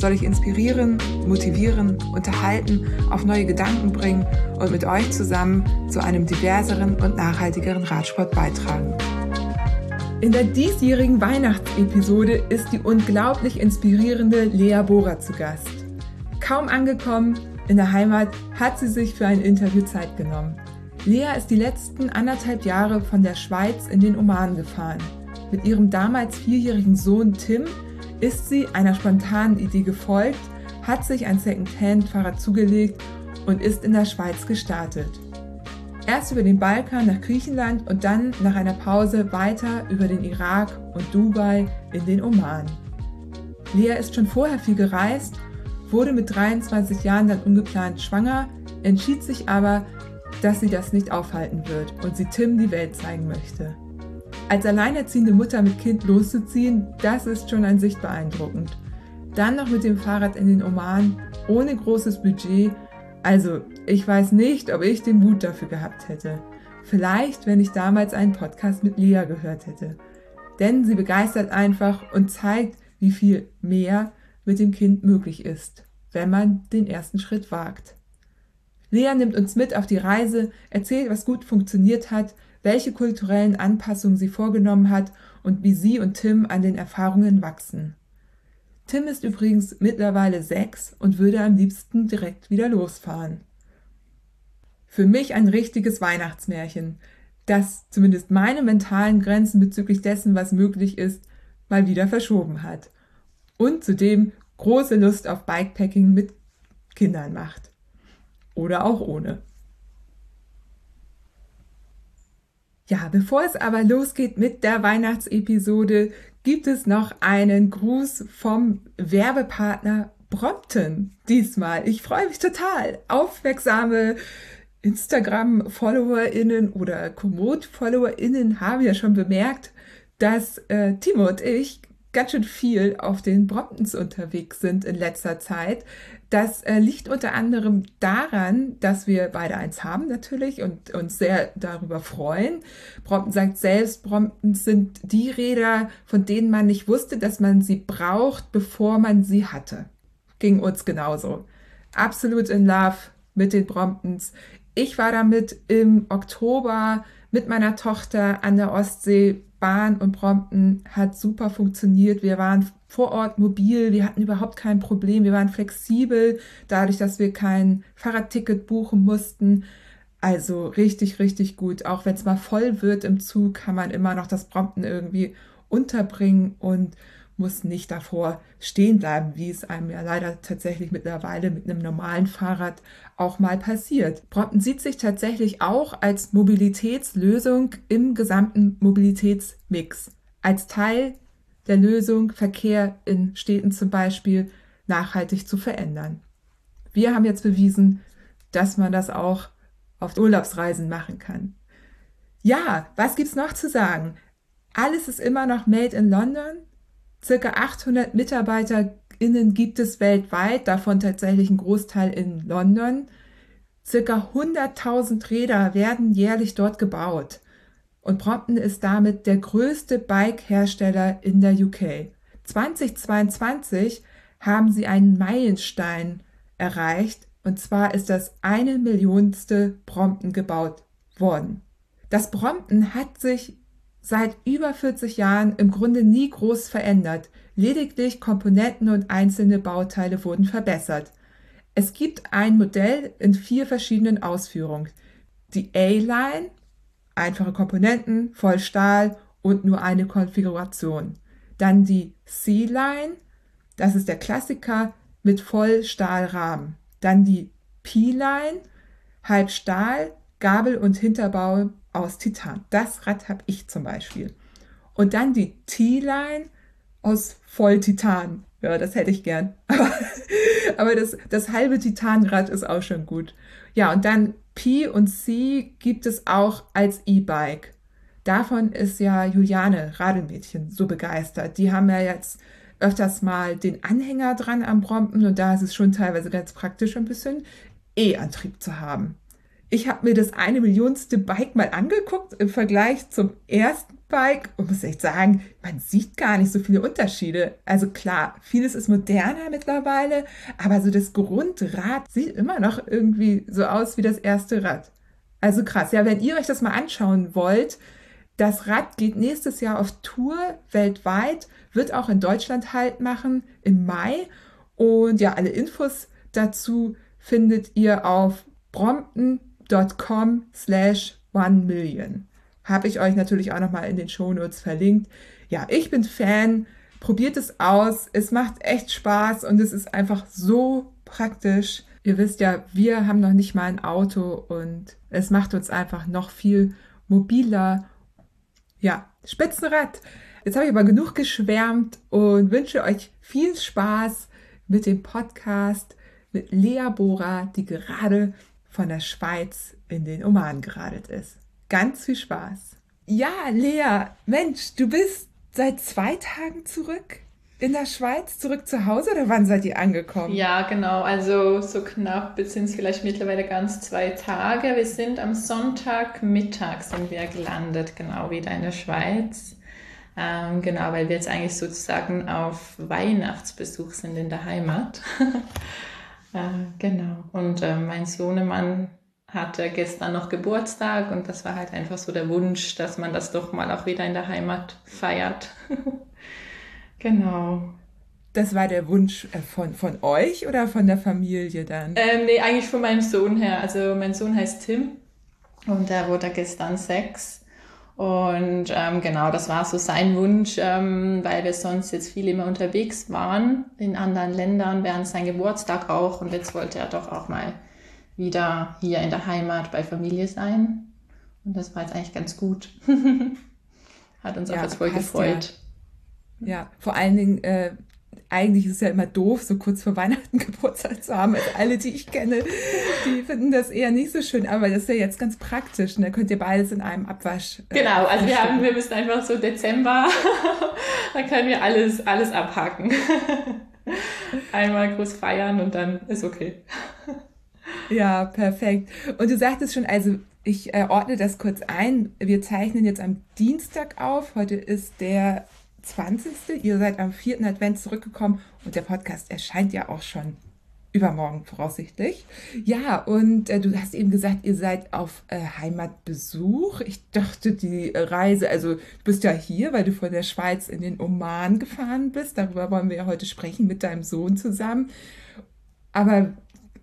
soll ich inspirieren, motivieren, unterhalten, auf neue Gedanken bringen und mit euch zusammen zu einem diverseren und nachhaltigeren Radsport beitragen. In der diesjährigen Weihnachtsepisode ist die unglaublich inspirierende Lea Bohrer zu Gast. Kaum angekommen in der Heimat hat sie sich für ein Interview Zeit genommen. Lea ist die letzten anderthalb Jahre von der Schweiz in den Oman gefahren. Mit ihrem damals vierjährigen Sohn Tim ist sie einer spontanen Idee gefolgt, hat sich ein Second-Hand-Fahrrad zugelegt und ist in der Schweiz gestartet. Erst über den Balkan nach Griechenland und dann nach einer Pause weiter über den Irak und Dubai in den Oman. Lea ist schon vorher viel gereist, wurde mit 23 Jahren dann ungeplant schwanger, entschied sich aber, dass sie das nicht aufhalten wird und sie Tim die Welt zeigen möchte. Als alleinerziehende Mutter mit Kind loszuziehen, das ist schon an sich beeindruckend. Dann noch mit dem Fahrrad in den Oman, ohne großes Budget. Also, ich weiß nicht, ob ich den Mut dafür gehabt hätte. Vielleicht, wenn ich damals einen Podcast mit Lea gehört hätte. Denn sie begeistert einfach und zeigt, wie viel mehr mit dem Kind möglich ist, wenn man den ersten Schritt wagt. Lea nimmt uns mit auf die Reise, erzählt, was gut funktioniert hat, welche kulturellen Anpassungen sie vorgenommen hat und wie sie und Tim an den Erfahrungen wachsen. Tim ist übrigens mittlerweile sechs und würde am liebsten direkt wieder losfahren. Für mich ein richtiges Weihnachtsmärchen, das zumindest meine mentalen Grenzen bezüglich dessen, was möglich ist, mal wieder verschoben hat. Und zudem große Lust auf Bikepacking mit Kindern macht. Oder auch ohne. Ja, bevor es aber losgeht mit der Weihnachtsepisode, gibt es noch einen Gruß vom Werbepartner Brompton diesmal. Ich freue mich total. Aufmerksame Instagram-FollowerInnen oder Komoot-FollowerInnen haben ja schon bemerkt, dass äh, Timo und ich ganz schön viel auf den Bromptons unterwegs sind in letzter Zeit. Das äh, liegt unter anderem daran, dass wir beide eins haben natürlich und uns sehr darüber freuen. Brompton sagt selbst, Brompton sind die Räder, von denen man nicht wusste, dass man sie braucht, bevor man sie hatte. Ging uns genauso. Absolut in love mit den Bromptons. Ich war damit im Oktober mit meiner Tochter an der Ostsee Bahn und Brompton hat super funktioniert. Wir waren vor Ort mobil, wir hatten überhaupt kein Problem, wir waren flexibel, dadurch, dass wir kein Fahrradticket buchen mussten. Also richtig, richtig gut. Auch wenn es mal voll wird im Zug, kann man immer noch das Brompton irgendwie unterbringen und muss nicht davor stehen bleiben, wie es einem ja leider tatsächlich mittlerweile mit einem normalen Fahrrad auch mal passiert. Brompton sieht sich tatsächlich auch als Mobilitätslösung im gesamten Mobilitätsmix. Als Teil der Lösung, Verkehr in Städten zum Beispiel nachhaltig zu verändern. Wir haben jetzt bewiesen, dass man das auch auf Urlaubsreisen machen kann. Ja, was gibt's noch zu sagen? Alles ist immer noch made in London. Circa 800 MitarbeiterInnen gibt es weltweit, davon tatsächlich ein Großteil in London. Circa 100.000 Räder werden jährlich dort gebaut. Und Brompton ist damit der größte Bike-Hersteller in der UK. 2022 haben sie einen Meilenstein erreicht, und zwar ist das eine Millionste Brompton gebaut worden. Das Brompton hat sich seit über 40 Jahren im Grunde nie groß verändert. Lediglich Komponenten und einzelne Bauteile wurden verbessert. Es gibt ein Modell in vier verschiedenen Ausführungen. Die A-Line, einfache Komponenten, voll Stahl und nur eine Konfiguration. Dann die C-Line, das ist der Klassiker mit Vollstahlrahmen. Dann die P-Line, halb Stahl, Gabel und Hinterbau aus Titan. Das Rad habe ich zum Beispiel. Und dann die T-Line aus Volltitan. Ja, das hätte ich gern. Aber Aber das, das halbe Titanrad ist auch schon gut. Ja, und dann P und C gibt es auch als E-Bike. Davon ist ja Juliane Radelmädchen so begeistert. Die haben ja jetzt öfters mal den Anhänger dran am Brompton und da ist es schon teilweise ganz praktisch, ein bisschen E-Antrieb zu haben. Ich habe mir das eine Millionste Bike mal angeguckt im Vergleich zum ersten Bike und muss echt sagen, man sieht gar nicht so viele Unterschiede. Also klar, vieles ist moderner mittlerweile, aber so das Grundrad sieht immer noch irgendwie so aus wie das erste Rad. Also krass. Ja, wenn ihr euch das mal anschauen wollt, das Rad geht nächstes Jahr auf Tour weltweit, wird auch in Deutschland Halt machen im Mai. Und ja, alle Infos dazu findet ihr auf Brompton com slash one million. Habe ich euch natürlich auch nochmal in den Shownotes verlinkt. Ja, ich bin Fan. Probiert es aus. Es macht echt Spaß und es ist einfach so praktisch. Ihr wisst ja, wir haben noch nicht mal ein Auto und es macht uns einfach noch viel mobiler. Ja, Spitzenrad. Jetzt habe ich aber genug geschwärmt und wünsche euch viel Spaß mit dem Podcast mit Lea Bora, die gerade von der Schweiz in den Oman geradelt ist. Ganz viel Spaß. Ja, Lea, Mensch, du bist seit zwei Tagen zurück in der Schweiz, zurück zu Hause oder wann seid ihr angekommen? Ja, genau. Also so knapp sind es vielleicht mittlerweile ganz zwei Tage. Wir sind am Sonntagmittag sind wir gelandet, genau wieder in der Schweiz. Ähm, genau, weil wir jetzt eigentlich sozusagen auf Weihnachtsbesuch sind in der Heimat. äh, genau. Und äh, mein Sohnemann hatte gestern noch Geburtstag und das war halt einfach so der Wunsch, dass man das doch mal auch wieder in der Heimat feiert. genau. Das war der Wunsch äh, von, von euch oder von der Familie dann? Ähm, nee, eigentlich von meinem Sohn her. Also mein Sohn heißt Tim und der wurde gestern sechs. Und ähm, genau, das war so sein Wunsch, ähm, weil wir sonst jetzt viel immer unterwegs waren in anderen Ländern während sein Geburtstag auch. Und jetzt wollte er doch auch mal wieder hier in der Heimat bei Familie sein. Und das war jetzt eigentlich ganz gut. Hat uns ja, auch jetzt voll gefreut. Ja. ja. vor allen Dingen, äh, eigentlich ist es ja immer doof, so kurz vor Weihnachten Geburtstag zu haben. Also alle, die ich kenne, die finden das eher nicht so schön, aber das ist ja jetzt ganz praktisch. Und da könnt ihr beides in einem Abwasch. Äh, genau, also wir haben, wir müssen einfach so Dezember, dann können wir alles, alles abhaken. Einmal groß feiern und dann ist okay. Ja, perfekt. Und du sagtest schon, also ich äh, ordne das kurz ein. Wir zeichnen jetzt am Dienstag auf. Heute ist der 20. Ihr seid am 4. Advent zurückgekommen und der Podcast erscheint ja auch schon übermorgen voraussichtlich. Ja, und äh, du hast eben gesagt, ihr seid auf äh, Heimatbesuch. Ich dachte, die Reise, also du bist ja hier, weil du von der Schweiz in den Oman gefahren bist. Darüber wollen wir ja heute sprechen mit deinem Sohn zusammen. Aber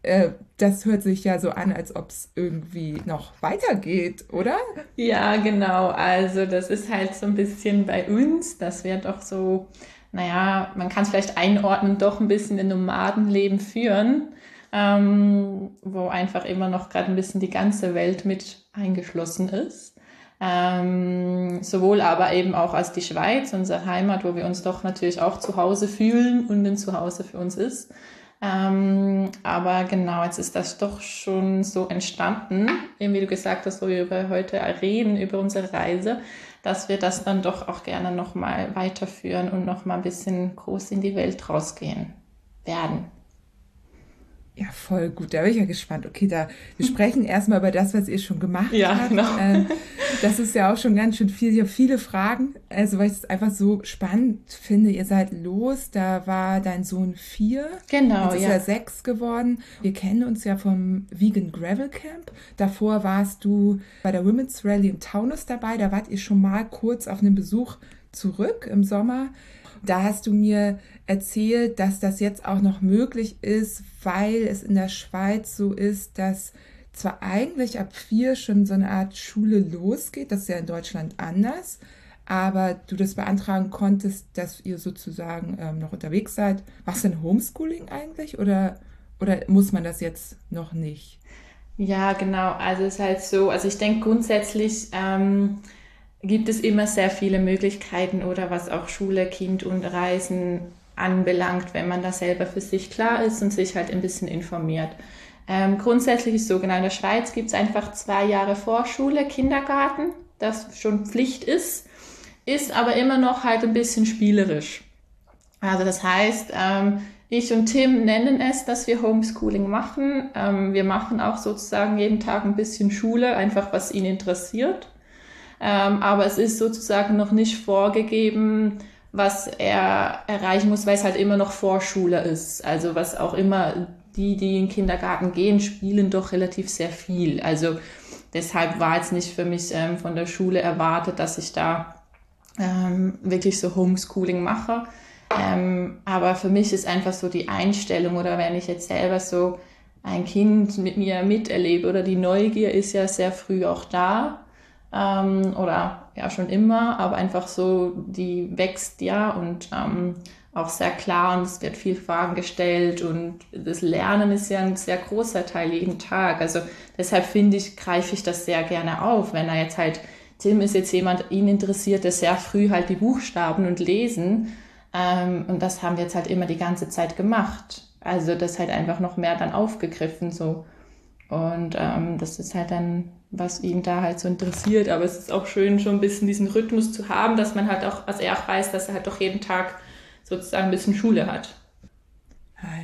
äh, das hört sich ja so an, als ob es irgendwie noch weitergeht, oder? Ja, genau. Also das ist halt so ein bisschen bei uns, dass wir doch so, naja, man kann es vielleicht einordnen, doch ein bisschen ein Nomadenleben führen, ähm, wo einfach immer noch gerade ein bisschen die ganze Welt mit eingeschlossen ist. Ähm, sowohl aber eben auch als die Schweiz, unsere Heimat, wo wir uns doch natürlich auch zu Hause fühlen und ein Zuhause für uns ist. Ähm, aber genau, jetzt ist das doch schon so entstanden, eben wie du gesagt hast, wo wir über heute reden, über unsere Reise, dass wir das dann doch auch gerne nochmal weiterführen und nochmal ein bisschen groß in die Welt rausgehen werden. Ja, voll gut. Da bin ich ja gespannt. Okay, da wir sprechen erstmal über das, was ihr schon gemacht ja, habt. Genau. Ähm, das ist ja auch schon ganz schön viel. Ich habe viele Fragen. Also, weil ich es einfach so spannend finde. Ihr seid los. Da war dein Sohn vier. Genau. Jetzt ist ja. er sechs geworden. Wir kennen uns ja vom Vegan Gravel Camp. Davor warst du bei der Women's Rally in Taunus dabei. Da wart ihr schon mal kurz auf einem Besuch zurück im Sommer. Da hast du mir erzählt, dass das jetzt auch noch möglich ist, weil es in der Schweiz so ist, dass zwar eigentlich ab vier schon so eine Art Schule losgeht, das ist ja in Deutschland anders, aber du das beantragen konntest, dass ihr sozusagen ähm, noch unterwegs seid. Was denn Homeschooling eigentlich oder, oder muss man das jetzt noch nicht? Ja, genau. Also es ist halt so, also ich denke grundsätzlich ähm, gibt es immer sehr viele Möglichkeiten oder was auch Schule, Kind und Reisen anbelangt, wenn man da selber für sich klar ist und sich halt ein bisschen informiert. Ähm, grundsätzlich ist so, genau in der Schweiz gibt es einfach zwei Jahre Vorschule, Kindergarten, das schon Pflicht ist, ist aber immer noch halt ein bisschen spielerisch. Also das heißt, ähm, ich und Tim nennen es, dass wir Homeschooling machen. Ähm, wir machen auch sozusagen jeden Tag ein bisschen Schule, einfach was ihn interessiert. Ähm, aber es ist sozusagen noch nicht vorgegeben, was er erreichen muss, weil es halt immer noch Vorschule ist. Also was auch immer die, die in den Kindergarten gehen, spielen doch relativ sehr viel. Also deshalb war jetzt nicht für mich ähm, von der Schule erwartet, dass ich da ähm, wirklich so Homeschooling mache. Ähm, aber für mich ist einfach so die Einstellung oder wenn ich jetzt selber so ein Kind mit mir miterlebe oder die Neugier ist ja sehr früh auch da ähm, oder ja schon immer, aber einfach so, die wächst ja und ähm, auch sehr klar und es wird viel Fragen gestellt und das Lernen ist ja ein sehr großer Teil jeden Tag. Also deshalb finde ich, greife ich das sehr gerne auf, wenn er jetzt halt, Tim ist jetzt jemand, ihn interessiert er sehr früh halt die Buchstaben und Lesen ähm, und das haben wir jetzt halt immer die ganze Zeit gemacht. Also das halt einfach noch mehr dann aufgegriffen so. Und ähm, das ist halt dann, was ihn da halt so interessiert. Aber es ist auch schön, schon ein bisschen diesen Rhythmus zu haben, dass man halt auch, was er auch weiß, dass er halt doch jeden Tag sozusagen ein bisschen Schule hat.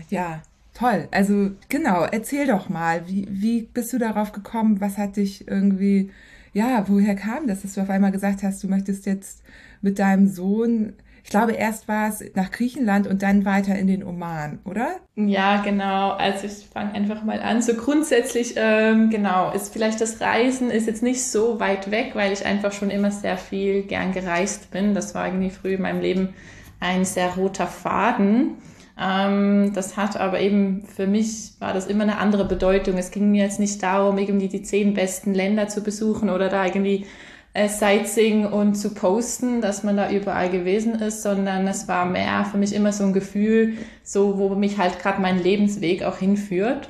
Ja, toll. Also genau, erzähl doch mal, wie, wie bist du darauf gekommen? Was hat dich irgendwie, ja, woher kam das, dass du auf einmal gesagt hast, du möchtest jetzt mit deinem Sohn, ich glaube, erst war es nach Griechenland und dann weiter in den Oman, oder? Ja, genau. Also ich fange einfach mal an. So grundsätzlich, ähm, genau, ist vielleicht das Reisen ist jetzt nicht so weit weg, weil ich einfach schon immer sehr viel gern gereist bin. Das war irgendwie früh in meinem Leben ein sehr roter Faden. Ähm, das hat aber eben für mich war das immer eine andere Bedeutung. Es ging mir jetzt nicht darum, irgendwie die zehn besten Länder zu besuchen oder da irgendwie äh, Sightseeing und zu posten, dass man da überall gewesen ist, sondern es war mehr für mich immer so ein Gefühl, so wo mich halt gerade mein Lebensweg auch hinführt.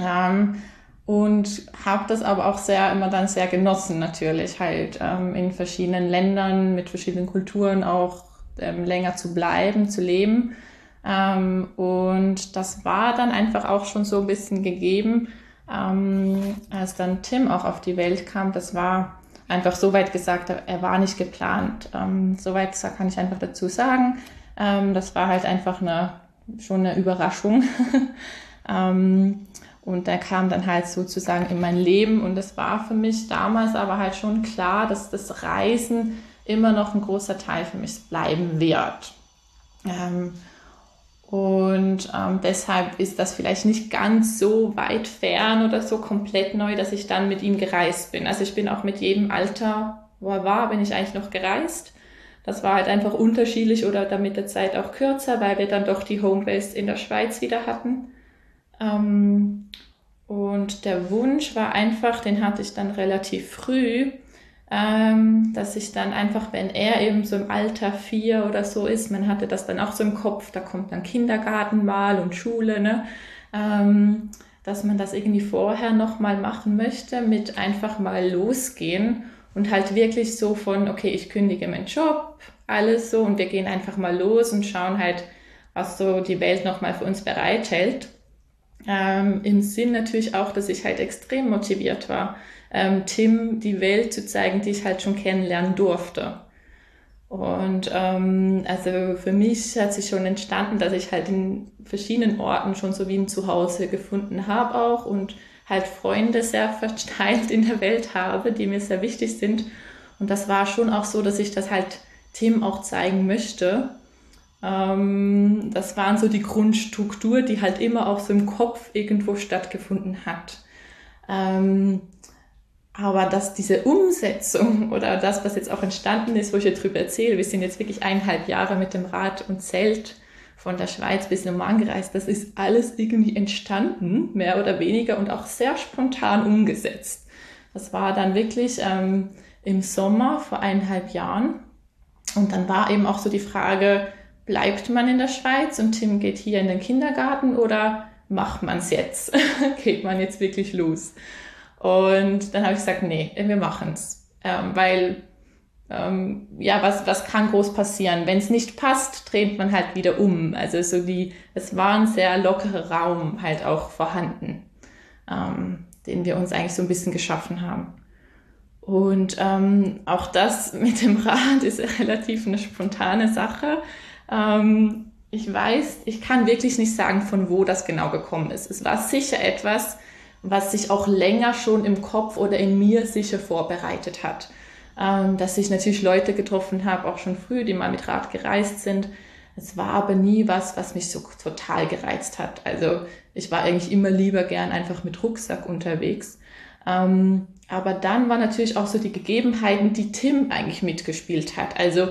Ähm, und habe das aber auch sehr immer dann sehr genossen natürlich halt ähm, in verschiedenen Ländern mit verschiedenen Kulturen auch ähm, länger zu bleiben, zu leben. Ähm, und das war dann einfach auch schon so ein bisschen gegeben, ähm, als dann Tim auch auf die Welt kam. Das war einfach so weit gesagt, er war nicht geplant. Ähm, Soweit kann ich einfach dazu sagen. Ähm, das war halt einfach eine, schon eine Überraschung. ähm, und der kam dann halt sozusagen in mein Leben und es war für mich damals aber halt schon klar, dass das Reisen immer noch ein großer Teil für mich bleiben wird. Ähm, und ähm, deshalb ist das vielleicht nicht ganz so weit fern oder so komplett neu, dass ich dann mit ihm gereist bin. Also ich bin auch mit jedem Alter, wo er war, bin ich eigentlich noch gereist. Das war halt einfach unterschiedlich oder dann mit der Zeit auch kürzer, weil wir dann doch die Homebase in der Schweiz wieder hatten. Ähm, und der Wunsch war einfach, den hatte ich dann relativ früh, ähm, dass ich dann einfach, wenn er eben so im Alter vier oder so ist, man hatte das dann auch so im Kopf, da kommt dann Kindergarten mal und Schule, ne? Ähm, dass man das irgendwie vorher nochmal machen möchte, mit einfach mal losgehen und halt wirklich so von, okay, ich kündige meinen Job, alles so und wir gehen einfach mal los und schauen halt, was so die Welt nochmal für uns bereithält. Ähm, Im Sinn natürlich auch, dass ich halt extrem motiviert war ähm, Tim die Welt zu zeigen, die ich halt schon kennenlernen durfte. Und ähm, also für mich hat sich schon entstanden, dass ich halt in verschiedenen Orten schon so wie ein Zuhause gefunden habe auch und halt Freunde sehr verteilt in der Welt habe, die mir sehr wichtig sind. Und das war schon auch so, dass ich das halt Tim auch zeigen möchte. Ähm, das waren so die Grundstruktur, die halt immer auch so im Kopf irgendwo stattgefunden hat. Ähm, aber dass diese Umsetzung oder das, was jetzt auch entstanden ist, wo ich jetzt drüber erzähle, wir sind jetzt wirklich eineinhalb Jahre mit dem Rad und Zelt von der Schweiz bis in Oman gereist, das ist alles irgendwie entstanden, mehr oder weniger und auch sehr spontan umgesetzt. Das war dann wirklich ähm, im Sommer vor eineinhalb Jahren. Und dann war eben auch so die Frage, bleibt man in der Schweiz und Tim geht hier in den Kindergarten oder macht man es jetzt? geht man jetzt wirklich los? Und dann habe ich gesagt, nee, wir machen es. Ähm, weil ähm, ja, was, was kann groß passieren? Wenn es nicht passt, dreht man halt wieder um. Also so die, es war ein sehr lockerer Raum halt auch vorhanden, ähm, den wir uns eigentlich so ein bisschen geschaffen haben. Und ähm, auch das mit dem Rad ist relativ eine spontane Sache. Ähm, ich weiß, ich kann wirklich nicht sagen, von wo das genau gekommen ist. Es war sicher etwas, was sich auch länger schon im Kopf oder in mir sicher vorbereitet hat. Ähm, dass ich natürlich Leute getroffen habe, auch schon früh, die mal mit Rad gereist sind. Es war aber nie was, was mich so total gereizt hat. Also ich war eigentlich immer lieber gern einfach mit Rucksack unterwegs. Ähm, aber dann war natürlich auch so die Gegebenheiten, die Tim eigentlich mitgespielt hat. Also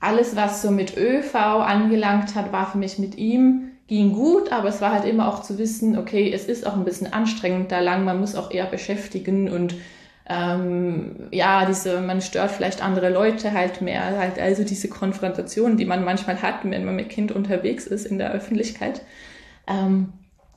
alles, was so mit ÖV angelangt hat, war für mich mit ihm, ging gut, aber es war halt immer auch zu wissen, okay, es ist auch ein bisschen anstrengend da lang, man muss auch eher beschäftigen und ähm, ja, diese, man stört vielleicht andere Leute halt mehr, halt also diese Konfrontation, die man manchmal hat, wenn man mit Kind unterwegs ist in der Öffentlichkeit. Ähm,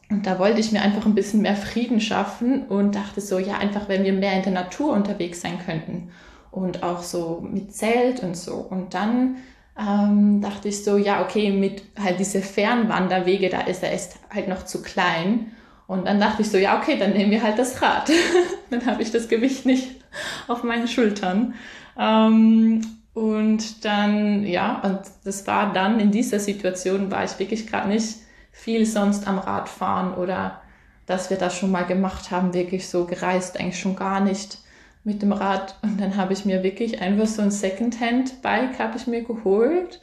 und da wollte ich mir einfach ein bisschen mehr Frieden schaffen und dachte so, ja, einfach wenn wir mehr in der Natur unterwegs sein könnten und auch so mit Zelt und so. Und dann ähm, dachte ich so, ja, okay, mit halt diese Fernwanderwege, da ist er ist halt noch zu klein. Und dann dachte ich so, ja, okay, dann nehmen wir halt das Rad. dann habe ich das Gewicht nicht auf meinen Schultern. Ähm, und dann, ja, und das war dann in dieser Situation, war ich wirklich gerade nicht viel sonst am Rad fahren oder dass wir das schon mal gemacht haben, wirklich so gereist, eigentlich schon gar nicht mit dem Rad. Und dann habe ich mir wirklich einfach so ein Secondhand-Bike habe ich mir geholt,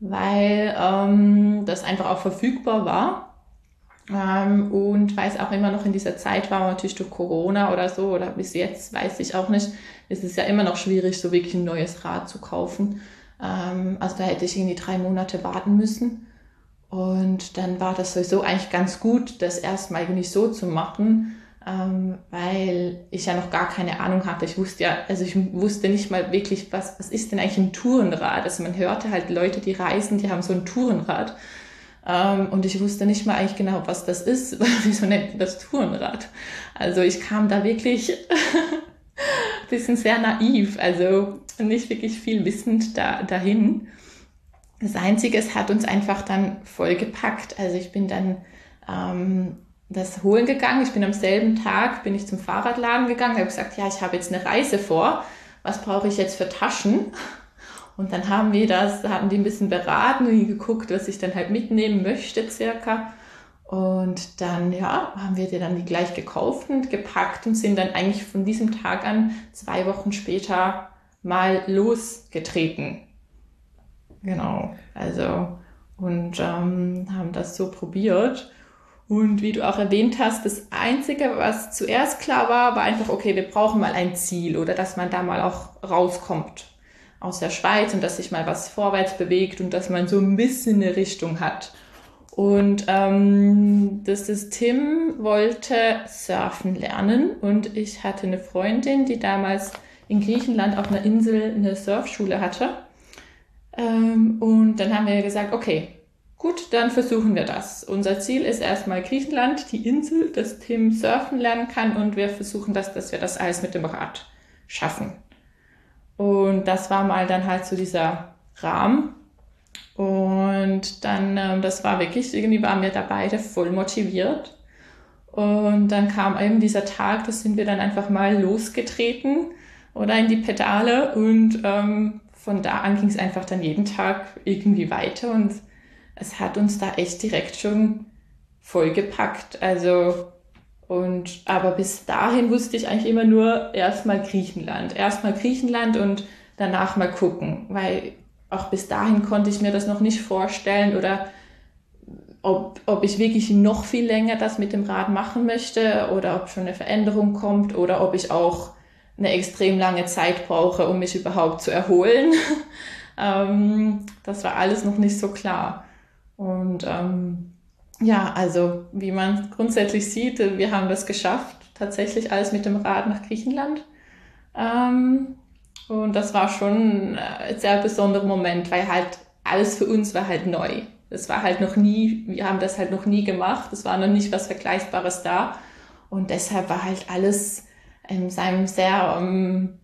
weil ähm, das einfach auch verfügbar war. Ähm, und weil es auch immer noch in dieser Zeit war, natürlich durch Corona oder so, oder bis jetzt, weiß ich auch nicht, ist es ja immer noch schwierig, so wirklich ein neues Rad zu kaufen. Ähm, also da hätte ich irgendwie drei Monate warten müssen. Und dann war das sowieso eigentlich ganz gut, das erstmal nicht so zu machen, ähm, weil ich ja noch gar keine Ahnung hatte. Ich wusste ja, also ich wusste nicht mal wirklich, was, was ist denn eigentlich ein Tourenrad? Also man hörte halt Leute, die reisen, die haben so ein Tourenrad. Ähm, und ich wusste nicht mal eigentlich genau, was das ist. Wieso nennt man das Tourenrad? Also ich kam da wirklich ein bisschen sehr naiv, also nicht wirklich viel wissend da, dahin. Das Einzige, es hat uns einfach dann vollgepackt. Also ich bin dann ähm, das holen gegangen. Ich bin am selben Tag, bin ich zum Fahrradladen gegangen, habe gesagt, ja, ich habe jetzt eine Reise vor. Was brauche ich jetzt für Taschen? Und dann haben wir das, haben die ein bisschen beraten und geguckt, was ich dann halt mitnehmen möchte circa. Und dann, ja, haben wir die dann die gleich gekauft und gepackt und sind dann eigentlich von diesem Tag an zwei Wochen später mal losgetreten. Genau, also und ähm, haben das so probiert. Und wie du auch erwähnt hast, das Einzige, was zuerst klar war, war einfach, okay, wir brauchen mal ein Ziel oder dass man da mal auch rauskommt aus der Schweiz und dass sich mal was vorwärts bewegt und dass man so ein bisschen eine Richtung hat. Und ähm, das Tim wollte surfen lernen und ich hatte eine Freundin, die damals in Griechenland auf einer Insel eine Surfschule hatte. Ähm, und dann haben wir gesagt, okay, Gut, dann versuchen wir das. Unser Ziel ist erstmal Griechenland, die Insel, dass Tim surfen lernen kann und wir versuchen das, dass wir das alles mit dem Rad schaffen. Und das war mal dann halt so dieser Rahmen. Und dann, ähm, das war wirklich, irgendwie waren wir da beide voll motiviert. Und dann kam eben dieser Tag, da sind wir dann einfach mal losgetreten oder in die Pedale und ähm, von da an ging es einfach dann jeden Tag irgendwie weiter und es hat uns da echt direkt schon vollgepackt. Also, und, aber bis dahin wusste ich eigentlich immer nur erstmal Griechenland. Erstmal Griechenland und danach mal gucken, weil auch bis dahin konnte ich mir das noch nicht vorstellen oder ob, ob ich wirklich noch viel länger das mit dem Rad machen möchte oder ob schon eine Veränderung kommt oder ob ich auch eine extrem lange Zeit brauche, um mich überhaupt zu erholen. ähm, das war alles noch nicht so klar. Und ähm, ja, also wie man grundsätzlich sieht, wir haben das geschafft, tatsächlich alles mit dem Rad nach Griechenland. Ähm, und das war schon ein sehr besonderer Moment, weil halt alles für uns war halt neu. Es war halt noch nie, wir haben das halt noch nie gemacht, es war noch nicht was Vergleichbares da. Und deshalb war halt alles in seinem sehr, um,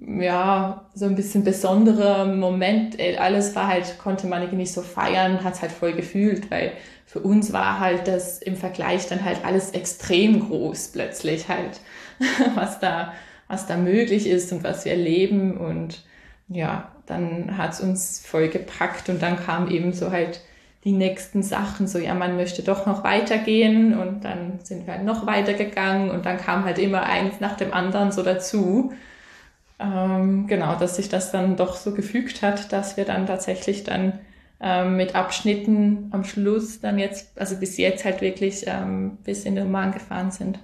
ja, so ein bisschen besonderer Moment. Alles war halt, konnte man nicht so feiern, hat es halt voll gefühlt, weil für uns war halt das im Vergleich dann halt alles extrem groß plötzlich halt, was da, was da möglich ist und was wir erleben. Und ja, dann hat es uns voll gepackt und dann kam eben so halt die nächsten Sachen, so ja, man möchte doch noch weitergehen. Und dann sind wir halt noch weitergegangen und dann kam halt immer eins nach dem anderen so dazu ähm, genau, dass sich das dann doch so gefügt hat, dass wir dann tatsächlich dann ähm, mit Abschnitten am Schluss dann jetzt, also bis jetzt halt wirklich ähm, bis in den Oman gefahren sind.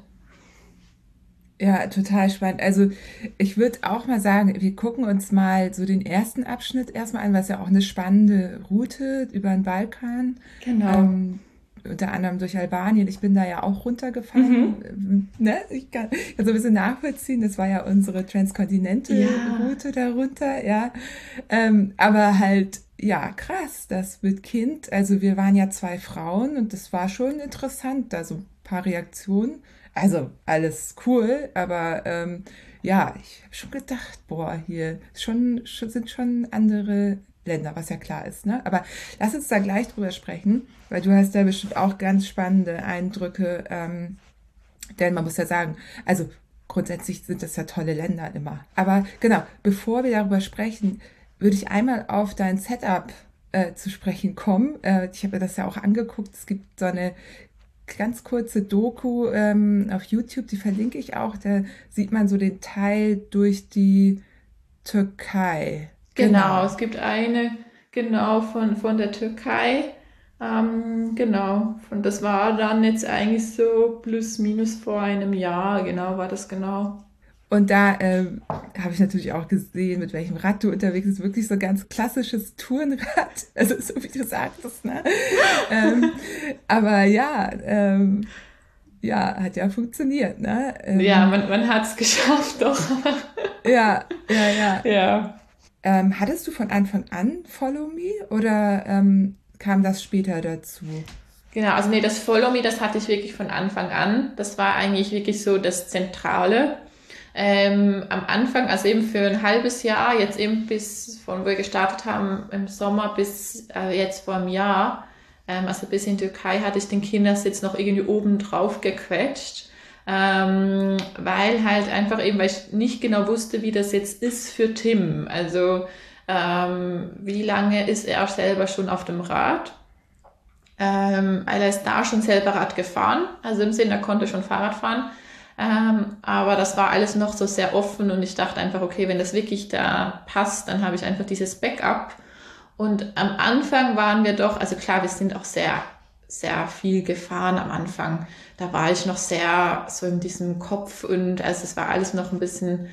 Ja, total spannend. Also ich würde auch mal sagen, wir gucken uns mal so den ersten Abschnitt erstmal an, was ja auch eine spannende Route über den Balkan. Genau. Ähm, unter anderem durch Albanien. Ich bin da ja auch runtergefahren. Mhm. Ne? Ich kann, kann so ein bisschen nachvollziehen. Das war ja unsere Transkontinente-Route ja. darunter, ja. Ähm, aber halt, ja, krass, das mit Kind. Also wir waren ja zwei Frauen und das war schon interessant, da so ein paar Reaktionen. Also alles cool, aber ähm, ja, ich habe schon gedacht, boah, hier schon, schon, sind schon andere Länder, was ja klar ist. Ne? Aber lass uns da gleich drüber sprechen, weil du hast da bestimmt auch ganz spannende Eindrücke. Ähm, denn man muss ja sagen, also grundsätzlich sind das ja tolle Länder immer. Aber genau, bevor wir darüber sprechen, würde ich einmal auf dein Setup äh, zu sprechen kommen. Äh, ich habe mir das ja auch angeguckt. Es gibt so eine ganz kurze Doku ähm, auf YouTube, die verlinke ich auch. Da sieht man so den Teil durch die Türkei. Genau, genau, es gibt eine, genau, von, von der Türkei. Ähm, genau, und das war dann jetzt eigentlich so plus minus vor einem Jahr, genau, war das genau. Und da ähm, habe ich natürlich auch gesehen, mit welchem Rad du unterwegs bist. Wirklich so ein ganz klassisches Tourenrad. Also so wie du sagtest, ne? ähm, aber ja, ähm, ja, hat ja funktioniert, ne? Ähm, ja, man, man hat es geschafft, doch. ja, ja, ja. Ja. Ähm, hattest du von Anfang an Follow Me oder ähm, kam das später dazu? Genau, also nee, das Follow Me, das hatte ich wirklich von Anfang an. Das war eigentlich wirklich so das Zentrale. Ähm, am Anfang, also eben für ein halbes Jahr, jetzt eben bis von wo wir gestartet haben im Sommer bis äh, jetzt vor einem Jahr, ähm, also bis in Türkei, hatte ich den Kindersitz noch irgendwie oben drauf gequetscht ähm, weil halt einfach eben, weil ich nicht genau wusste, wie das jetzt ist für Tim. Also ähm, wie lange ist er selber schon auf dem Rad? Ähm, weil er ist da schon selber Rad gefahren, also im Sinne, er konnte schon Fahrrad fahren. Ähm, aber das war alles noch so sehr offen und ich dachte einfach, okay, wenn das wirklich da passt, dann habe ich einfach dieses Backup. Und am Anfang waren wir doch, also klar, wir sind auch sehr sehr viel gefahren am Anfang. Da war ich noch sehr so in diesem Kopf und also es war alles noch ein bisschen,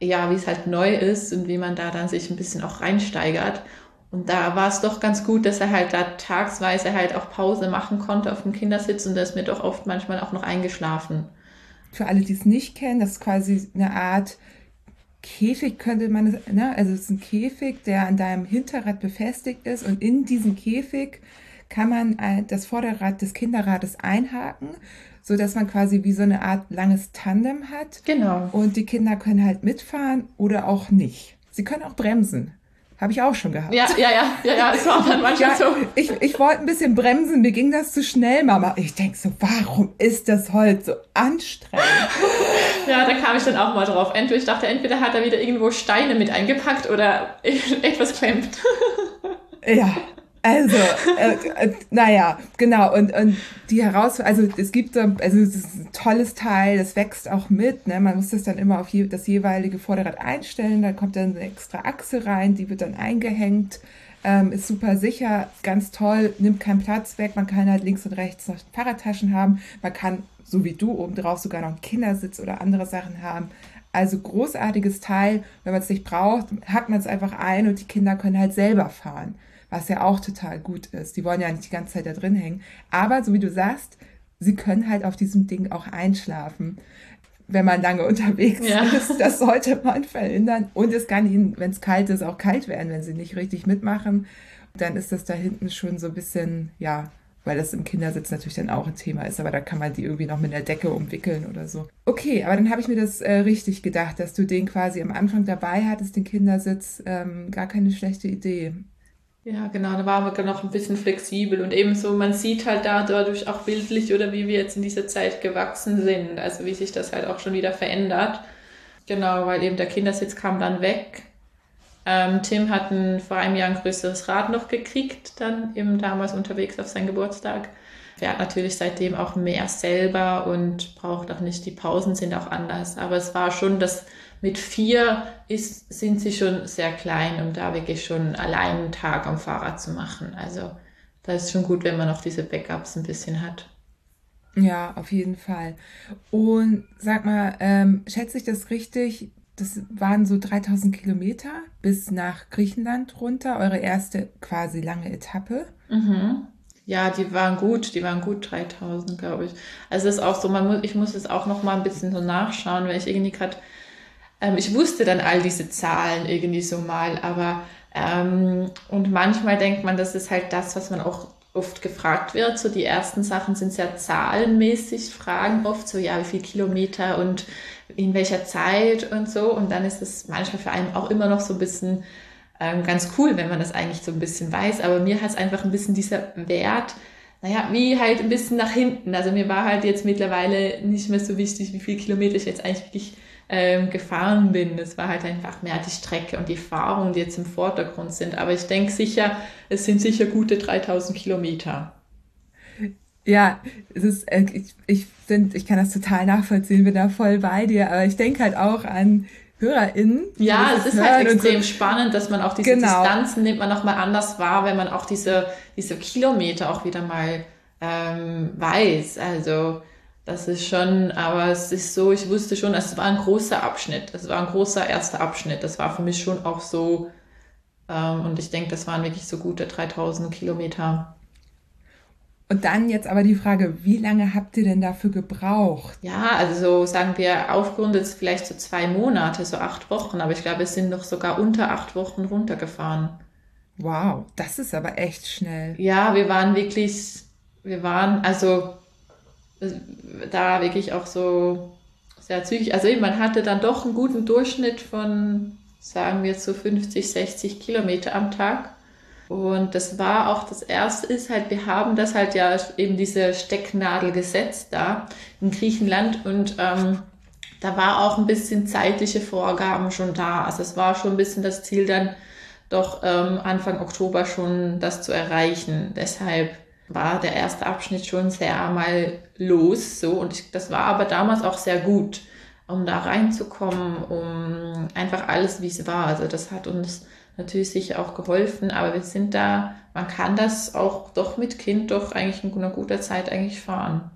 ja, wie es halt neu ist und wie man da dann sich ein bisschen auch reinsteigert. Und da war es doch ganz gut, dass er halt da tagsweise halt auch Pause machen konnte auf dem Kindersitz und da ist mir doch oft manchmal auch noch eingeschlafen. Für alle, die es nicht kennen, das ist quasi eine Art Käfig könnte man, ne? also es ist ein Käfig, der an deinem Hinterrad befestigt ist und in diesem Käfig kann man äh, das Vorderrad des Kinderrades einhaken, so dass man quasi wie so eine Art langes Tandem hat. Genau. Und die Kinder können halt mitfahren oder auch nicht. Sie können auch bremsen. Habe ich auch schon gehabt. Ja, ja, ja, ja, ja, es war dann manchmal ja, so. Ich, ich wollte ein bisschen bremsen, mir ging das zu schnell, Mama. Ich denke so, warum ist das Holz so anstrengend? ja, da kam ich dann auch mal drauf. Entweder ich dachte, entweder hat er wieder irgendwo Steine mit eingepackt oder etwas klemmt. ja, also, äh, äh, naja, genau. Und, und die Herausforderung, also es gibt so, also es ist ein tolles Teil, das wächst auch mit. Ne? Man muss das dann immer auf je, das jeweilige Vorderrad einstellen. Da kommt dann eine extra Achse rein, die wird dann eingehängt. Ähm, ist super sicher, ganz toll, nimmt keinen Platz weg. Man kann halt links und rechts noch Fahrradtaschen haben. Man kann, so wie du, obendrauf sogar noch einen Kindersitz oder andere Sachen haben. Also großartiges Teil. Wenn man es nicht braucht, hackt man es einfach ein und die Kinder können halt selber fahren was ja auch total gut ist. Die wollen ja nicht die ganze Zeit da drin hängen. Aber so wie du sagst, sie können halt auf diesem Ding auch einschlafen, wenn man lange unterwegs ja. ist. Das sollte man verhindern. Und es kann ihnen, wenn es kalt ist, auch kalt werden, wenn sie nicht richtig mitmachen. Dann ist das da hinten schon so ein bisschen, ja, weil das im Kindersitz natürlich dann auch ein Thema ist, aber da kann man die irgendwie noch mit einer Decke umwickeln oder so. Okay, aber dann habe ich mir das äh, richtig gedacht, dass du den quasi am Anfang dabei hattest, den Kindersitz, ähm, gar keine schlechte Idee. Ja, genau, da waren wir noch ein bisschen flexibel und ebenso, man sieht halt da dadurch auch bildlich oder wie wir jetzt in dieser Zeit gewachsen sind, also wie sich das halt auch schon wieder verändert. Genau, weil eben der Kindersitz kam dann weg. Ähm, Tim hat ein, vor einem Jahr ein größeres Rad noch gekriegt, dann eben damals unterwegs auf seinen Geburtstag. Er hat natürlich seitdem auch mehr selber und braucht auch nicht, die Pausen sind auch anders. Aber es war schon das mit vier ist, sind sie schon sehr klein, um da wirklich schon allein einen Tag am Fahrrad zu machen. Also da ist schon gut, wenn man noch diese Backups ein bisschen hat. Ja, auf jeden Fall. Und sag mal, ähm, schätze ich das richtig? Das waren so 3000 Kilometer bis nach Griechenland runter, eure erste quasi lange Etappe. Mhm. Ja, die waren gut, die waren gut 3000, glaube ich. Also es ist auch so, man muss, ich muss es auch noch mal ein bisschen so nachschauen, weil ich irgendwie gerade ähm, ich wusste dann all diese Zahlen irgendwie so mal, aber ähm, und manchmal denkt man, das ist halt das, was man auch oft gefragt wird. So die ersten Sachen sind sehr zahlenmäßig, Fragen oft so, ja, wie viel Kilometer und in welcher Zeit und so. Und dann ist es manchmal für einen auch immer noch so ein bisschen ähm, ganz cool, wenn man das eigentlich so ein bisschen weiß. Aber mir hat es einfach ein bisschen dieser Wert, naja, wie halt ein bisschen nach hinten. Also mir war halt jetzt mittlerweile nicht mehr so wichtig, wie viel Kilometer ich jetzt eigentlich wirklich ähm, gefahren bin. Es war halt einfach mehr die Strecke und die Erfahrungen, die jetzt im Vordergrund sind. Aber ich denke sicher, es sind sicher gute 3000 Kilometer. Ja, es ist, äh, ich, ich, find, ich kann das total nachvollziehen, bin da voll bei dir, aber ich denke halt auch an HörerInnen. Ja, es ist halt extrem so. spannend, dass man auch diese genau. Distanzen nimmt man nochmal anders wahr, wenn man auch diese, diese Kilometer auch wieder mal ähm, weiß. Also das ist schon, aber es ist so, ich wusste schon, es war ein großer Abschnitt. Es war ein großer erster Abschnitt. Das war für mich schon auch so, ähm, und ich denke, das waren wirklich so gute 3000 Kilometer. Und dann jetzt aber die Frage, wie lange habt ihr denn dafür gebraucht? Ja, also so sagen wir aufgerundet vielleicht so zwei Monate, so acht Wochen, aber ich glaube, es sind noch sogar unter acht Wochen runtergefahren. Wow, das ist aber echt schnell. Ja, wir waren wirklich, wir waren, also da wirklich auch so sehr zügig. Also man hatte dann doch einen guten Durchschnitt von, sagen wir, so 50, 60 Kilometer am Tag. Und das war auch das erste ist halt, wir haben das halt ja eben diese Stecknadel gesetzt da in Griechenland und ähm, da war auch ein bisschen zeitliche Vorgaben schon da. Also es war schon ein bisschen das Ziel dann doch ähm, Anfang Oktober schon das zu erreichen. Deshalb war der erste Abschnitt schon sehr mal los, so. Und ich, das war aber damals auch sehr gut, um da reinzukommen, um einfach alles, wie es war. Also das hat uns natürlich sicher auch geholfen, aber wir sind da, man kann das auch doch mit Kind doch eigentlich in einer guten Zeit eigentlich fahren.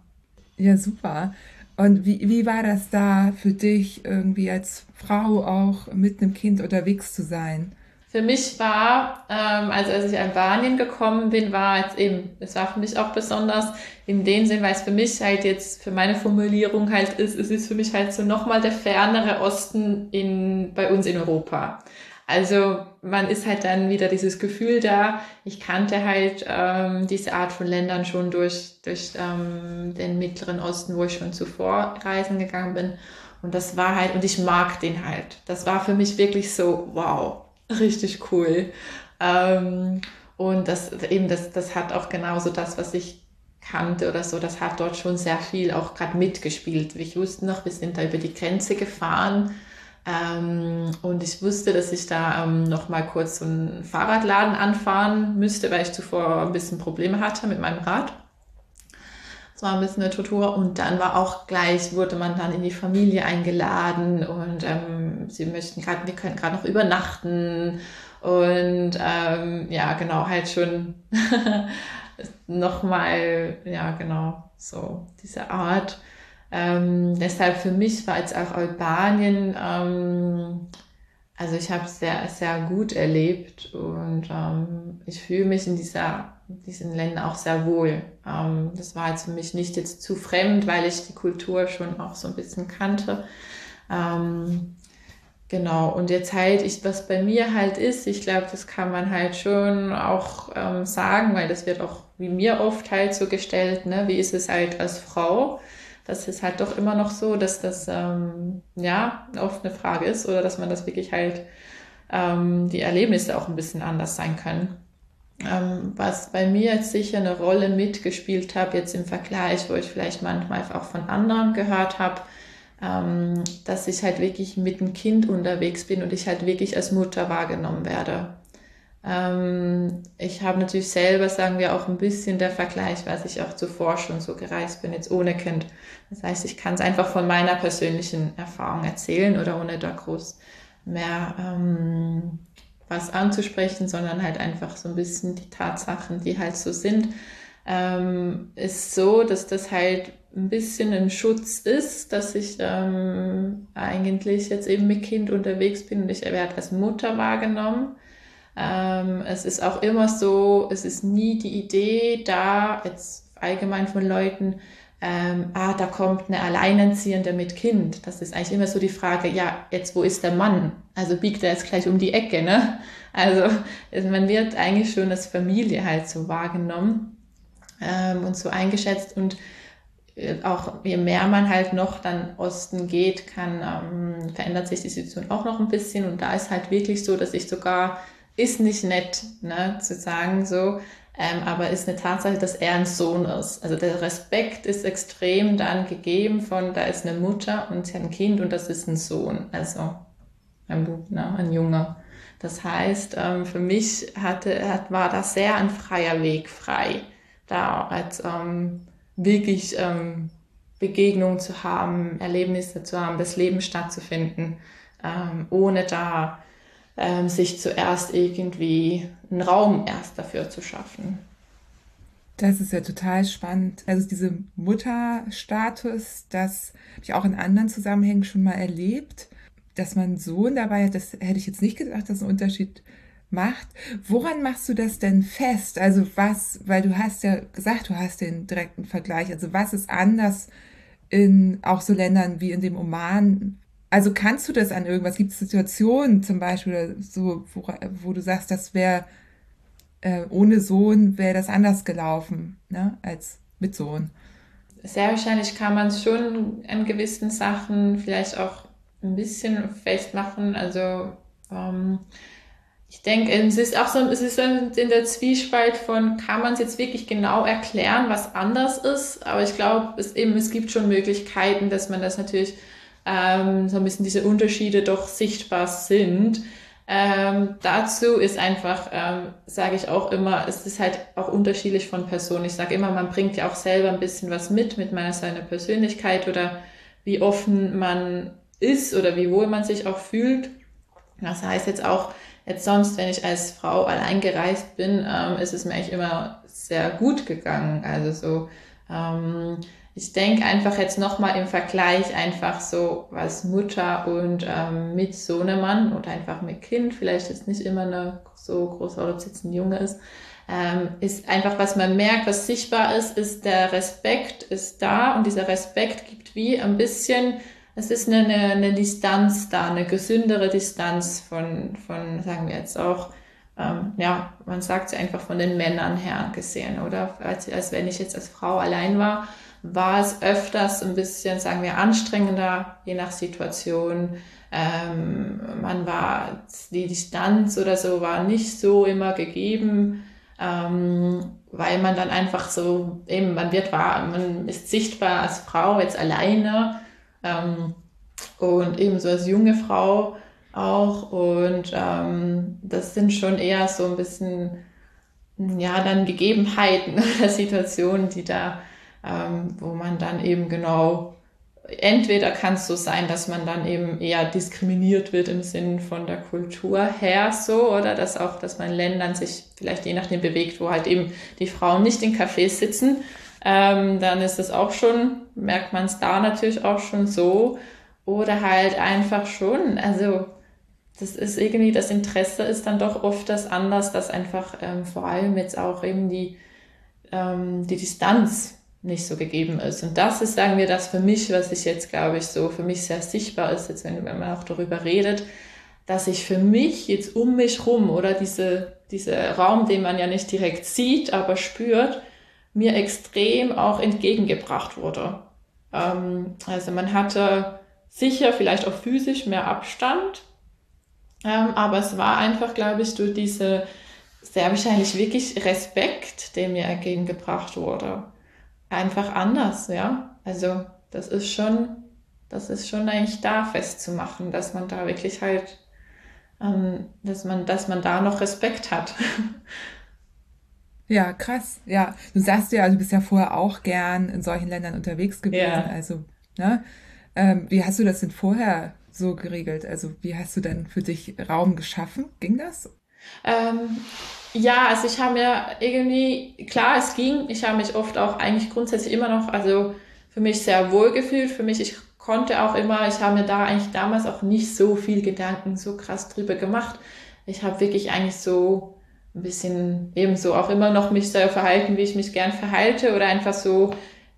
Ja, super. Und wie, wie war das da für dich, irgendwie als Frau auch mit einem Kind unterwegs zu sein? Für mich war, ähm, also als ich Albanien gekommen bin, war jetzt eben, es war für mich auch besonders in dem Sinn, weil es für mich halt jetzt, für meine Formulierung halt ist, es ist für mich halt so nochmal der fernere Osten in, bei uns in Europa. Also man ist halt dann wieder dieses Gefühl da, ich kannte halt ähm, diese Art von Ländern schon durch, durch ähm, den Mittleren Osten, wo ich schon zuvor reisen gegangen bin. Und das war halt, und ich mag den halt. Das war für mich wirklich so, wow, richtig cool. Ähm, und das eben, das, das hat auch genauso das, was ich kannte oder so, das hat dort schon sehr viel auch gerade mitgespielt. Ich wusste noch, wir sind da über die Grenze gefahren ähm, und ich wusste, dass ich da ähm, noch mal kurz so einen Fahrradladen anfahren müsste, weil ich zuvor ein bisschen Probleme hatte mit meinem Rad. War ein bisschen eine Tortur und dann war auch gleich, wurde man dann in die Familie eingeladen und ähm, sie möchten gerade, wir können gerade noch übernachten und ähm, ja, genau, halt schon nochmal, ja, genau, so diese Art. Ähm, deshalb für mich war jetzt auch Albanien, ähm, also ich habe es sehr, sehr gut erlebt und ähm, ich fühle mich in dieser diesen Ländern auch sehr wohl. Ähm, das war jetzt für mich nicht jetzt zu fremd, weil ich die Kultur schon auch so ein bisschen kannte. Ähm, genau, und jetzt halt, ich, was bei mir halt ist, ich glaube, das kann man halt schon auch ähm, sagen, weil das wird auch wie mir oft halt so gestellt, ne, wie ist es halt als Frau? Das ist halt doch immer noch so, dass das ähm, ja oft eine Frage ist oder dass man das wirklich halt ähm, die Erlebnisse auch ein bisschen anders sein können. Ähm, was bei mir jetzt sicher eine Rolle mitgespielt habe, jetzt im Vergleich, wo ich vielleicht manchmal auch von anderen gehört habe, ähm, dass ich halt wirklich mit dem Kind unterwegs bin und ich halt wirklich als Mutter wahrgenommen werde. Ähm, ich habe natürlich selber, sagen wir, auch ein bisschen der Vergleich, weil ich auch zuvor schon so gereist bin, jetzt ohne Kind. Das heißt, ich kann es einfach von meiner persönlichen Erfahrung erzählen oder ohne da groß mehr ähm, was anzusprechen, sondern halt einfach so ein bisschen die Tatsachen, die halt so sind. Ähm, ist so, dass das halt ein bisschen ein Schutz ist, dass ich ähm, eigentlich jetzt eben mit Kind unterwegs bin und ich werde als Mutter wahrgenommen. Ähm, es ist auch immer so, es ist nie die Idee da, jetzt allgemein von Leuten, ähm, ah, da kommt eine Alleinerziehende mit Kind. Das ist eigentlich immer so die Frage, ja, jetzt wo ist der Mann? Also biegt er jetzt gleich um die Ecke, ne? Also man wird eigentlich schon als Familie halt so wahrgenommen ähm, und so eingeschätzt und äh, auch je mehr man halt noch dann Osten geht, kann, ähm, verändert sich die Situation auch noch ein bisschen und da ist halt wirklich so, dass ich sogar ist nicht nett, ne, zu sagen so, ähm, aber ist eine Tatsache, dass er ein Sohn ist. Also der Respekt ist extrem dann gegeben von, da ist eine Mutter und sie hat ein Kind und das ist ein Sohn, also ein Bub, ne, ein Junge. Das heißt, ähm, für mich hatte, hat, war das sehr ein freier Weg, frei, da als ähm, wirklich ähm, Begegnungen zu haben, Erlebnisse zu haben, das Leben stattzufinden, ähm, ohne da ähm, sich zuerst irgendwie einen Raum erst dafür zu schaffen. Das ist ja total spannend. Also diese Mutterstatus, das habe ich auch in anderen Zusammenhängen schon mal erlebt, dass man Sohn dabei hat, das hätte ich jetzt nicht gedacht, dass ein Unterschied macht. Woran machst du das denn fest? Also was, weil du hast ja gesagt, du hast den direkten Vergleich. Also was ist anders in auch so Ländern wie in dem Oman also kannst du das an irgendwas? Gibt es Situationen zum Beispiel, so, wo, wo du sagst, das wäre äh, ohne Sohn wäre das anders gelaufen, ne, als mit Sohn? Sehr wahrscheinlich kann man es schon an gewissen Sachen vielleicht auch ein bisschen festmachen. Also ähm, ich denke, es ist auch so, es ist in der Zwiespalt von, kann man es jetzt wirklich genau erklären, was anders ist? Aber ich glaube, es eben, es gibt schon Möglichkeiten, dass man das natürlich ähm, so ein bisschen diese Unterschiede doch sichtbar sind. Ähm, dazu ist einfach, ähm, sage ich auch immer, es ist halt auch unterschiedlich von Person. Ich sage immer, man bringt ja auch selber ein bisschen was mit, mit meiner seiner Persönlichkeit oder wie offen man ist oder wie wohl man sich auch fühlt. Das heißt jetzt auch, jetzt sonst, wenn ich als Frau allein gereist bin, ähm, ist es mir eigentlich immer sehr gut gegangen. Also so, ähm, ich denke einfach jetzt nochmal im Vergleich einfach so als Mutter und ähm, mit Sohnemann oder einfach mit Kind, vielleicht ist nicht immer eine so große Rolle, ob es jetzt ein Junge ist, ähm, ist einfach, was man merkt, was sichtbar ist, ist der Respekt ist da und dieser Respekt gibt wie ein bisschen, es ist eine, eine, eine Distanz da, eine gesündere Distanz von, von sagen wir jetzt auch, ähm, ja, man sagt es einfach von den Männern her gesehen, oder? Als, als wenn ich jetzt als Frau allein war war es öfters ein bisschen, sagen wir, anstrengender, je nach Situation. Ähm, man war, die Distanz oder so war nicht so immer gegeben, ähm, weil man dann einfach so, eben, man wird wahr, man ist sichtbar als Frau jetzt alleine ähm, und ebenso als junge Frau auch. Und ähm, das sind schon eher so ein bisschen, ja, dann Gegebenheiten oder Situationen, die da ähm, wo man dann eben genau, entweder kann es so sein, dass man dann eben eher diskriminiert wird im Sinn von der Kultur her so, oder dass auch, dass man in Ländern sich vielleicht je nachdem bewegt, wo halt eben die Frauen nicht in Cafés sitzen, ähm, dann ist es auch schon, merkt man es da natürlich auch schon so. Oder halt einfach schon, also das ist irgendwie, das Interesse ist dann doch oft das anders, dass einfach ähm, vor allem jetzt auch eben die, ähm, die Distanz nicht so gegeben ist. Und das ist, sagen wir, das für mich, was ich jetzt, glaube ich, so für mich sehr sichtbar ist, jetzt wenn, wenn man auch darüber redet, dass ich für mich jetzt um mich rum oder diese, dieser Raum, den man ja nicht direkt sieht, aber spürt, mir extrem auch entgegengebracht wurde. Ähm, also man hatte sicher vielleicht auch physisch mehr Abstand, ähm, aber es war einfach, glaube ich, durch diese sehr wahrscheinlich wirklich Respekt, der mir entgegengebracht wurde, einfach anders, ja. Also das ist schon, das ist schon eigentlich da festzumachen, dass man da wirklich halt, ähm, dass man, dass man da noch Respekt hat. Ja, krass. Ja, du sagst ja, also du bist ja vorher auch gern in solchen Ländern unterwegs gewesen. Ja. Also, ne? Ähm, wie hast du das denn vorher so geregelt? Also, wie hast du dann für dich Raum geschaffen? Ging das? Ähm, ja, also ich habe mir irgendwie, klar, es ging, ich habe mich oft auch eigentlich grundsätzlich immer noch, also für mich sehr wohl gefühlt, für mich, ich konnte auch immer, ich habe mir da eigentlich damals auch nicht so viel Gedanken so krass drüber gemacht. Ich habe wirklich eigentlich so ein bisschen ebenso auch immer noch mich so verhalten, wie ich mich gern verhalte oder einfach so,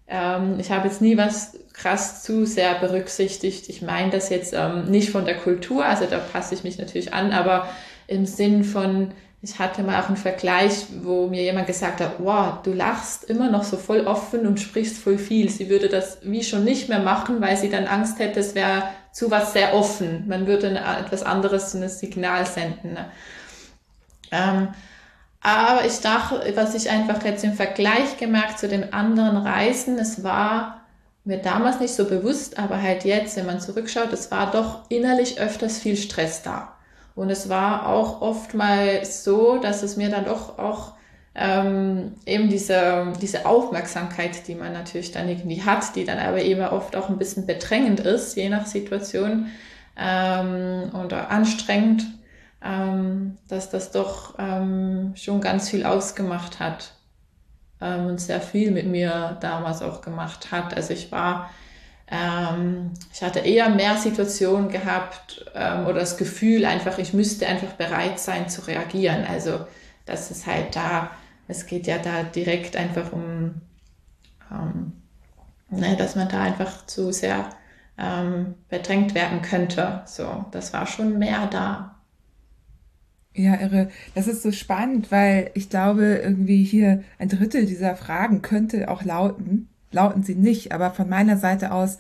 ähm, ich habe jetzt nie was krass zu sehr berücksichtigt. Ich meine das jetzt ähm, nicht von der Kultur, also da passe ich mich natürlich an, aber im Sinn von, ich hatte mal auch einen Vergleich, wo mir jemand gesagt hat, wow, du lachst immer noch so voll offen und sprichst voll viel. Sie würde das wie schon nicht mehr machen, weil sie dann Angst hätte, es wäre zu was sehr offen. Man würde etwas anderes, ein Signal senden. Ne? Ähm, aber ich dachte, was ich einfach jetzt im Vergleich gemerkt zu den anderen Reisen, es war mir damals nicht so bewusst, aber halt jetzt, wenn man zurückschaut, es war doch innerlich öfters viel Stress da. Und es war auch oft mal so, dass es mir dann doch auch ähm, eben diese, diese Aufmerksamkeit, die man natürlich dann irgendwie hat, die dann aber eben oft auch ein bisschen bedrängend ist, je nach Situation ähm, oder anstrengend, ähm, dass das doch ähm, schon ganz viel ausgemacht hat ähm, und sehr viel mit mir damals auch gemacht hat. Also ich war, ähm, ich hatte eher mehr Situationen gehabt ähm, oder das Gefühl einfach, ich müsste einfach bereit sein zu reagieren. Also das ist halt da, es geht ja da direkt einfach um, ähm, ne, dass man da einfach zu sehr bedrängt werden könnte. So, das war schon mehr da. Ja, irre. Das ist so spannend, weil ich glaube, irgendwie hier ein Drittel dieser Fragen könnte auch lauten, lauten sie nicht, aber von meiner Seite aus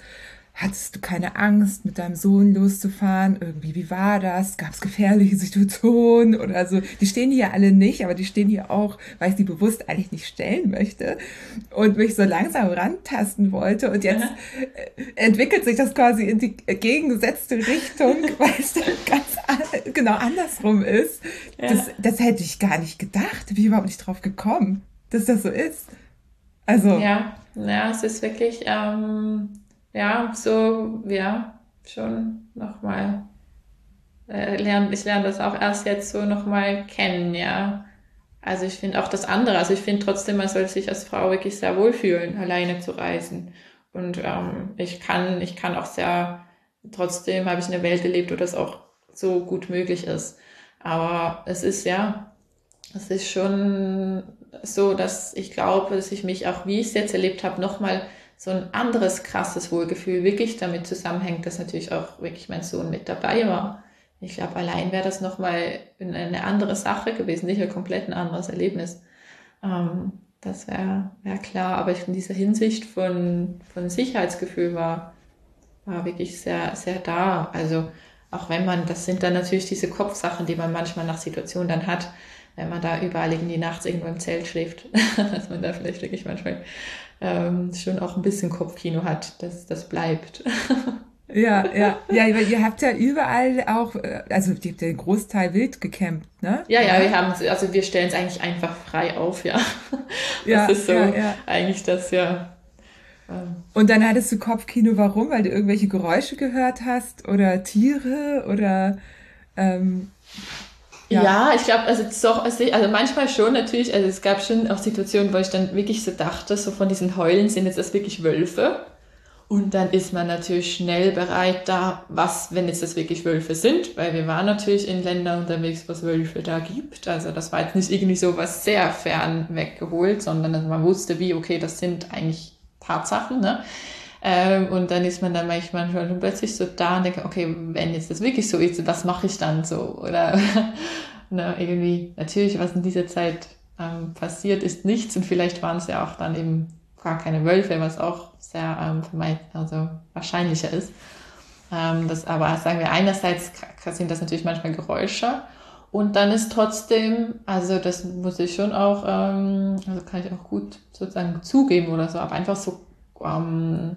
Hattest du keine Angst, mit deinem Sohn loszufahren? Irgendwie, wie war das? Gab es gefährliche Situationen oder so? Die stehen hier alle nicht, aber die stehen hier auch, weil ich sie bewusst eigentlich nicht stellen möchte und mich so langsam rantasten wollte. Und jetzt äh, entwickelt sich das quasi in die gegengesetzte Richtung, weil es dann ganz genau andersrum ist. Ja. Das, das hätte ich gar nicht gedacht. Bin ich überhaupt nicht drauf gekommen, dass das so ist. Also. Ja, ja, es ist wirklich. Ähm ja, so, ja, schon nochmal äh, lernen. Ich lerne das auch erst jetzt so nochmal kennen, ja. Also ich finde auch das andere, also ich finde trotzdem, man soll sich als Frau wirklich sehr wohlfühlen, alleine zu reisen. Und ähm, ich kann, ich kann auch sehr, trotzdem habe ich eine Welt erlebt, wo das auch so gut möglich ist. Aber es ist ja, es ist schon so, dass ich glaube, dass ich mich auch, wie ich es jetzt erlebt habe, nochmal so ein anderes krasses Wohlgefühl wirklich damit zusammenhängt, dass natürlich auch wirklich mein Sohn mit dabei war. Ich glaube, allein wäre das nochmal eine andere Sache gewesen, nicht ein komplett ein anderes Erlebnis. Ähm, das wäre wär klar, aber in dieser Hinsicht von, von Sicherheitsgefühl war, war wirklich sehr, sehr da. Also auch wenn man, das sind dann natürlich diese Kopfsachen, die man manchmal nach Situationen dann hat, wenn man da überall irgendwie nachts irgendwo im Zelt schläft, dass man da vielleicht wirklich manchmal ähm, schon auch ein bisschen Kopfkino hat, das, das bleibt. Ja, ja, ja, ihr habt ja überall auch, äh, also ihr habt ja den Großteil wild gecampt, ne? Ja, ja, wir haben, also wir stellen es eigentlich einfach frei auf, ja. Das ja, ist so ja, ja. eigentlich das, ja. Ähm. Und dann hattest du Kopfkino, warum? Weil du irgendwelche Geräusche gehört hast oder Tiere oder ähm, ja. ja, ich glaube, also doch, also, also manchmal schon natürlich, also es gab schon auch Situationen, wo ich dann wirklich so dachte, so von diesen Heulen sind jetzt das wirklich Wölfe. Und dann ist man natürlich schnell bereit, da, was, wenn jetzt das wirklich Wölfe sind, weil wir waren natürlich in Ländern unterwegs, wo es Wölfe da gibt. Also das war jetzt nicht irgendwie so was sehr fern weggeholt, sondern man wusste wie, okay, das sind eigentlich Tatsachen, ne? Ähm, und dann ist man dann manchmal schon plötzlich so da und denkt, okay, wenn jetzt das wirklich so ist, was mache ich dann so? Oder na, irgendwie, natürlich, was in dieser Zeit ähm, passiert ist nichts und vielleicht waren es ja auch dann eben gar keine Wölfe, was auch sehr ähm, vermeid, also wahrscheinlicher ist. Ähm, das aber, sagen wir, einerseits sind das natürlich manchmal Geräusche und dann ist trotzdem, also das muss ich schon auch, ähm, also kann ich auch gut sozusagen zugeben oder so, aber einfach so, ähm,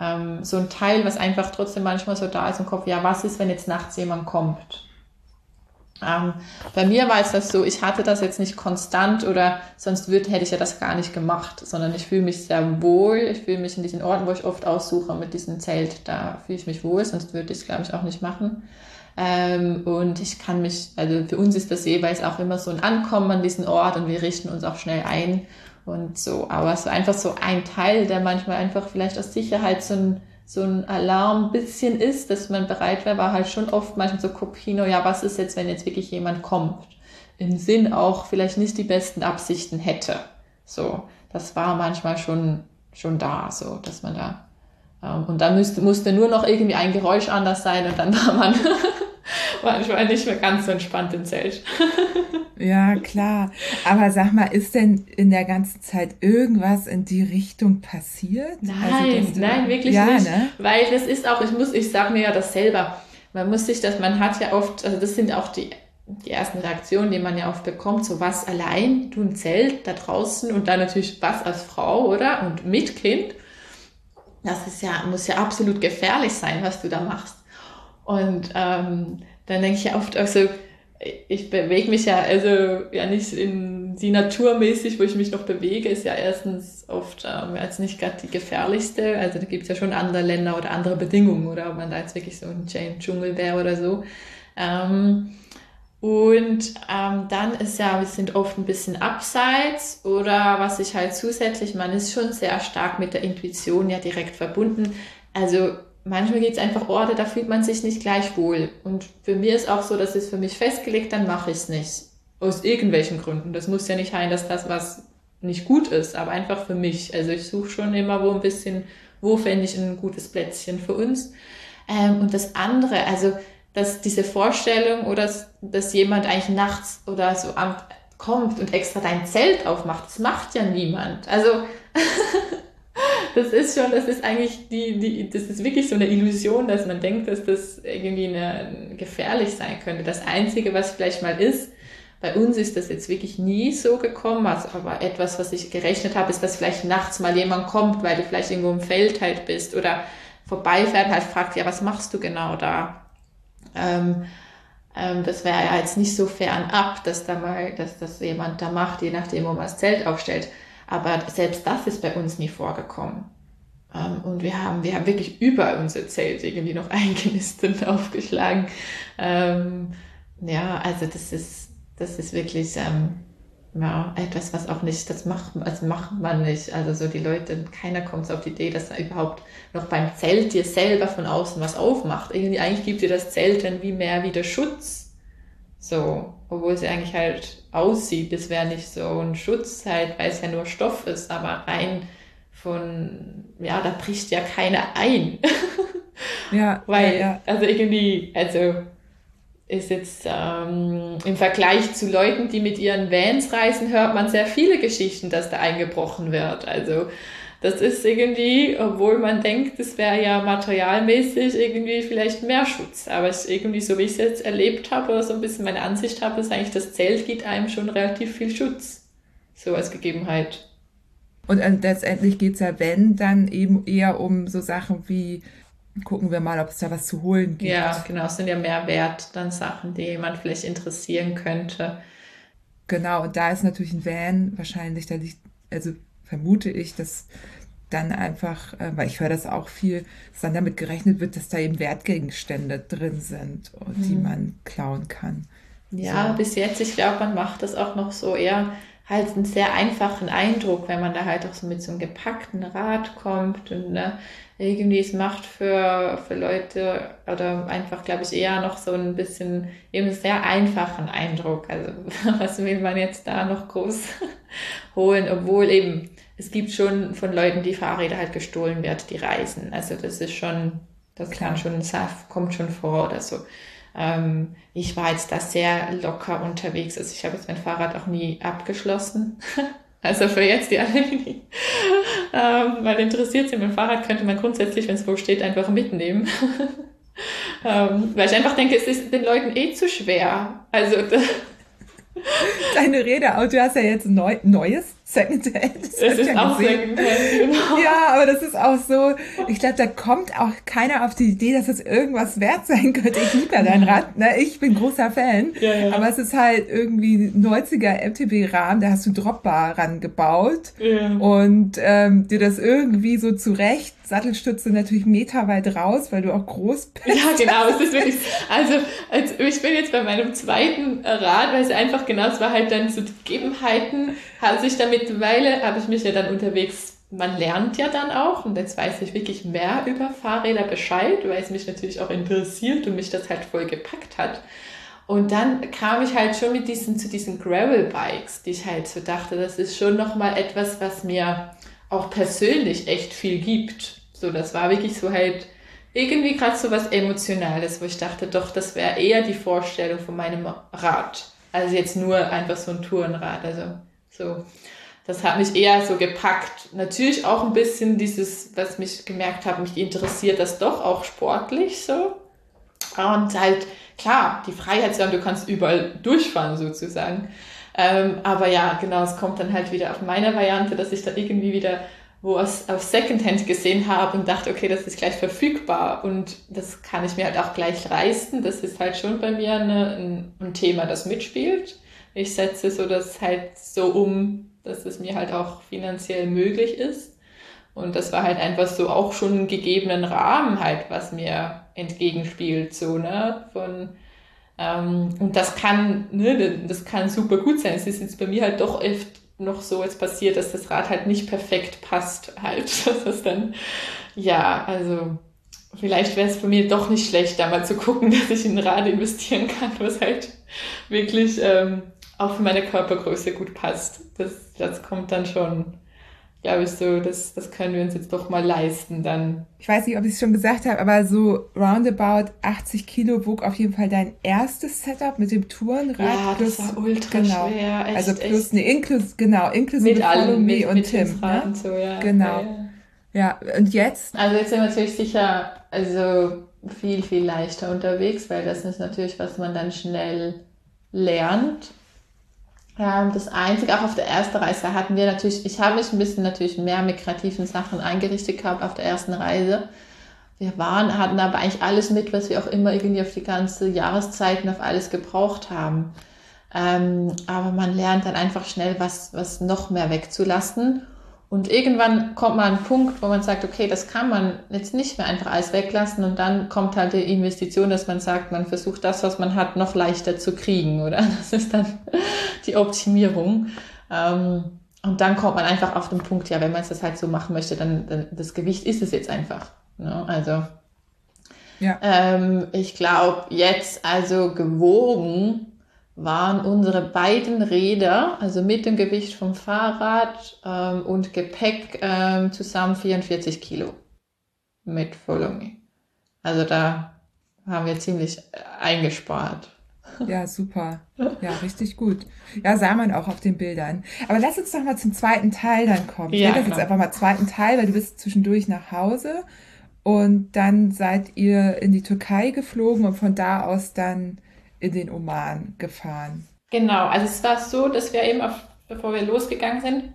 ähm, so ein Teil, was einfach trotzdem manchmal so da ist im Kopf, ja, was ist, wenn jetzt nachts jemand kommt? Ähm, bei mir war es das so, ich hatte das jetzt nicht konstant oder sonst würd, hätte ich ja das gar nicht gemacht, sondern ich fühle mich sehr wohl. Ich fühle mich in diesen Orten, wo ich oft aussuche mit diesem Zelt, da fühle ich mich wohl, sonst würde ich es, glaube ich, auch nicht machen. Ähm, und ich kann mich, also für uns ist das jeweils auch immer so ein Ankommen an diesen Ort und wir richten uns auch schnell ein und so. Aber so einfach so ein Teil, der manchmal einfach vielleicht aus Sicherheit so ein so ein Alarm bisschen ist, dass man bereit wäre, war halt schon oft manchmal so Kopino, ja, was ist jetzt, wenn jetzt wirklich jemand kommt? Im Sinn auch vielleicht nicht die besten Absichten hätte. So, das war manchmal schon, schon da, so, dass man da, ähm, und da müsste, musste nur noch irgendwie ein Geräusch anders sein und dann war man manchmal nicht mehr ganz so entspannt im Zelt. ja, klar. Aber sag mal, ist denn in der ganzen Zeit irgendwas in die Richtung passiert? Also, nein, also, nein, wirklich ja, nicht. Ne? Weil das ist auch, ich muss, ich sag mir ja das selber. Man muss sich das, man hat ja oft, also das sind auch die, die ersten Reaktionen, die man ja oft bekommt, so was allein, du ein Zelt da draußen und dann natürlich was als Frau, oder? Und mit Kind. Das ist ja, muss ja absolut gefährlich sein, was du da machst. Und ähm, dann denke ich ja oft, also ich bewege mich ja also ja nicht in die naturmäßig, wo ich mich noch bewege, ist ja erstens oft ähm, als nicht gerade die gefährlichste. Also da gibt es ja schon andere Länder oder andere Bedingungen, oder ob man da jetzt wirklich so ein Dschungel wäre oder so. Ähm, und ähm, dann ist ja, wir sind oft ein bisschen abseits oder was ich halt zusätzlich, man ist schon sehr stark mit der Intuition ja direkt verbunden. Also manchmal gibt es einfach Orte, da fühlt man sich nicht gleich wohl. Und für mich ist auch so, dass es für mich festgelegt, dann mache ich es nicht. Aus irgendwelchen Gründen. Das muss ja nicht heißen, dass das was nicht gut ist, aber einfach für mich. Also ich suche schon immer wo ein bisschen, wo fände ich ein gutes Plätzchen für uns. Ähm, und das andere, also dass diese Vorstellung oder dass, dass jemand eigentlich nachts oder so am, kommt und extra dein Zelt aufmacht, das macht ja niemand. Also das ist schon, das ist eigentlich die, die, das ist wirklich so eine Illusion, dass man denkt, dass das irgendwie eine, gefährlich sein könnte. Das Einzige, was vielleicht mal ist, bei uns ist das jetzt wirklich nie so gekommen, also, aber etwas, was ich gerechnet habe, ist, dass vielleicht nachts mal jemand kommt, weil du vielleicht irgendwo im Feld halt bist oder vorbeifährt und halt fragt, ja, was machst du genau da? Ähm, ähm, das wäre ja jetzt nicht so fern ab, dass da mal, dass das jemand da macht, je nachdem, wo man das Zelt aufstellt. Aber selbst das ist bei uns nie vorgekommen. Ähm, und wir haben, wir haben wirklich über unser Zelt irgendwie noch eingenistet aufgeschlagen. Ähm, ja, also das ist, das ist wirklich ähm, ja, etwas, was auch nicht, das macht, also macht man nicht. Also so die Leute, keiner kommt so auf die Idee, dass da überhaupt noch beim Zelt dir selber von außen was aufmacht. Irgendwie, eigentlich gibt dir das Zelt dann wie mehr wieder Schutz. So, obwohl sie eigentlich halt aussieht. Das wäre nicht so ein Schutz halt, weil es ja nur Stoff ist, aber rein von, ja, da bricht ja keiner ein. ja. weil, ja, ja. also irgendwie, also ist jetzt ähm, im Vergleich zu Leuten, die mit ihren Vans reisen, hört man sehr viele Geschichten, dass da eingebrochen wird. Also das ist irgendwie, obwohl man denkt, es wäre ja materialmäßig irgendwie vielleicht mehr Schutz. Aber ich, irgendwie, so wie ich es jetzt erlebt habe oder so ein bisschen meine Ansicht habe, ist eigentlich, das Zelt gibt einem schon relativ viel Schutz. So als Gegebenheit. Und äh, letztendlich geht es ja, wenn, dann eben eher um so Sachen wie, gucken wir mal, ob es da was zu holen gibt. Ja, genau, es sind ja mehr wert dann Sachen, die jemand vielleicht interessieren könnte. Genau, und da ist natürlich ein Van wahrscheinlich, da liegt, also vermute ich, dass dann einfach, äh, weil ich höre das auch viel, dass dann damit gerechnet wird, dass da eben Wertgegenstände drin sind, mhm. die man klauen kann. Ja, so. bis jetzt, ich glaube, man macht das auch noch so eher halt einen sehr einfachen Eindruck, wenn man da halt auch so mit so einem gepackten Rad kommt und ne, irgendwie es macht für, für Leute oder einfach, glaube ich, eher noch so ein bisschen eben sehr einfachen Eindruck. Also was will man jetzt da noch groß holen, obwohl eben es gibt schon von Leuten, die Fahrräder halt gestohlen werden, die reisen. Also das ist schon, das kann schon, kommt schon vor oder so. Ähm, ich war jetzt da sehr locker unterwegs. Also ich habe jetzt mein Fahrrad auch nie abgeschlossen. also für jetzt die alle, die, ähm, weil interessiert sind, mein Fahrrad könnte man grundsätzlich, wenn es wo steht, einfach mitnehmen. ähm, weil ich einfach denke, es ist den Leuten eh zu schwer. Also Deine Rede, du hast ja jetzt neu, neues Secondhand. Das ist auch Secondhand, genau. Ja, aber das ist auch so, ich glaube, da kommt auch keiner auf die Idee, dass das irgendwas wert sein könnte. Ich liebe ja dein Rad, ne? ich bin großer Fan, ja, ja. aber es ist halt irgendwie 90er MTB-Rahmen, da hast du Dropbar rangebaut ja. und ähm, dir das irgendwie so zurecht Sattelstütze natürlich meterweit raus, weil du auch groß bist. Ja, genau. Es ist wirklich, also, also ich bin jetzt bei meinem zweiten Rad, weil es einfach genau, es war halt dann zu Gegebenheiten, habe ich da mittlerweile, habe ich mich ja dann unterwegs, man lernt ja dann auch und jetzt weiß ich wirklich mehr über Fahrräder Bescheid, weil es mich natürlich auch interessiert und mich das halt voll gepackt hat. Und dann kam ich halt schon mit diesen, zu diesen Gravel-Bikes, die ich halt so dachte, das ist schon nochmal etwas, was mir auch persönlich echt viel gibt. So, das war wirklich so halt irgendwie gerade so was Emotionales, wo ich dachte, doch, das wäre eher die Vorstellung von meinem Rad. Also jetzt nur einfach so ein Tourenrad. Also so, das hat mich eher so gepackt. Natürlich auch ein bisschen dieses, was mich gemerkt habe, mich interessiert das doch auch sportlich so. Und halt, klar, die Freiheit zu haben, du kannst überall durchfahren sozusagen. Ähm, aber ja, genau, es kommt dann halt wieder auf meine Variante, dass ich da irgendwie wieder wo es auf Secondhand gesehen habe und dachte, okay, das ist gleich verfügbar und das kann ich mir halt auch gleich leisten. Das ist halt schon bei mir eine, ein, ein Thema, das mitspielt. Ich setze so das halt so um, dass es mir halt auch finanziell möglich ist. Und das war halt einfach so auch schon einen gegebenen Rahmen halt, was mir entgegenspielt, so, ne, von, ähm, und das kann, ne, das kann super gut sein. Es ist jetzt bei mir halt doch oft noch so jetzt passiert, dass das Rad halt nicht perfekt passt halt. Das ist dann, ja, also vielleicht wäre es für mich doch nicht schlecht, da mal zu gucken, dass ich in ein Rad investieren kann, was halt wirklich ähm, auch für meine Körpergröße gut passt. Das, das kommt dann schon glaube ich, so, das, das können wir uns jetzt doch mal leisten dann. Ich weiß nicht, ob ich es schon gesagt habe, aber so roundabout 80 Kilo wog auf jeden Fall dein erstes Setup mit dem Tourenrad. Ja, plus, das war ultra genau, schwer. Echt, also plus, echt. Ne, inklus, genau, inklusive mit allem, mit, und mit Tim. Ne? Und so, ja. Genau. Ja. ja, und jetzt? Also jetzt sind wir natürlich sicher, also viel, viel leichter unterwegs, weil das ist natürlich, was man dann schnell lernt das Einzige, auch auf der ersten Reise hatten wir natürlich, ich habe mich ein bisschen natürlich mehr mit kreativen Sachen eingerichtet gehabt auf der ersten Reise. Wir waren, hatten aber eigentlich alles mit, was wir auch immer irgendwie auf die ganze Jahreszeiten auf alles gebraucht haben. Ähm, aber man lernt dann einfach schnell, was, was noch mehr wegzulassen. Und irgendwann kommt man an einen Punkt, wo man sagt, okay, das kann man jetzt nicht mehr einfach alles weglassen. Und dann kommt halt die Investition, dass man sagt, man versucht das, was man hat, noch leichter zu kriegen, oder? Das ist dann die Optimierung. Ähm, und dann kommt man einfach auf den Punkt, ja, wenn man es das halt so machen möchte, dann, dann das Gewicht ist es jetzt einfach. Ne? Also ja. Ähm, ich glaube, jetzt also gewogen waren unsere beiden Räder, also mit dem Gewicht vom Fahrrad ähm, und Gepäck ähm, zusammen 44 Kilo mit Volumi. Also da haben wir ziemlich äh, eingespart. Ja, super. Ja, richtig gut. Ja, sah man auch auf den Bildern. Aber lass uns doch mal zum zweiten Teil dann kommen. Ich ja, will das jetzt einfach mal zweiten Teil, weil du bist zwischendurch nach Hause und dann seid ihr in die Türkei geflogen und von da aus dann in den Oman gefahren? Genau, also es war so, dass wir eben, auf, bevor wir losgegangen sind,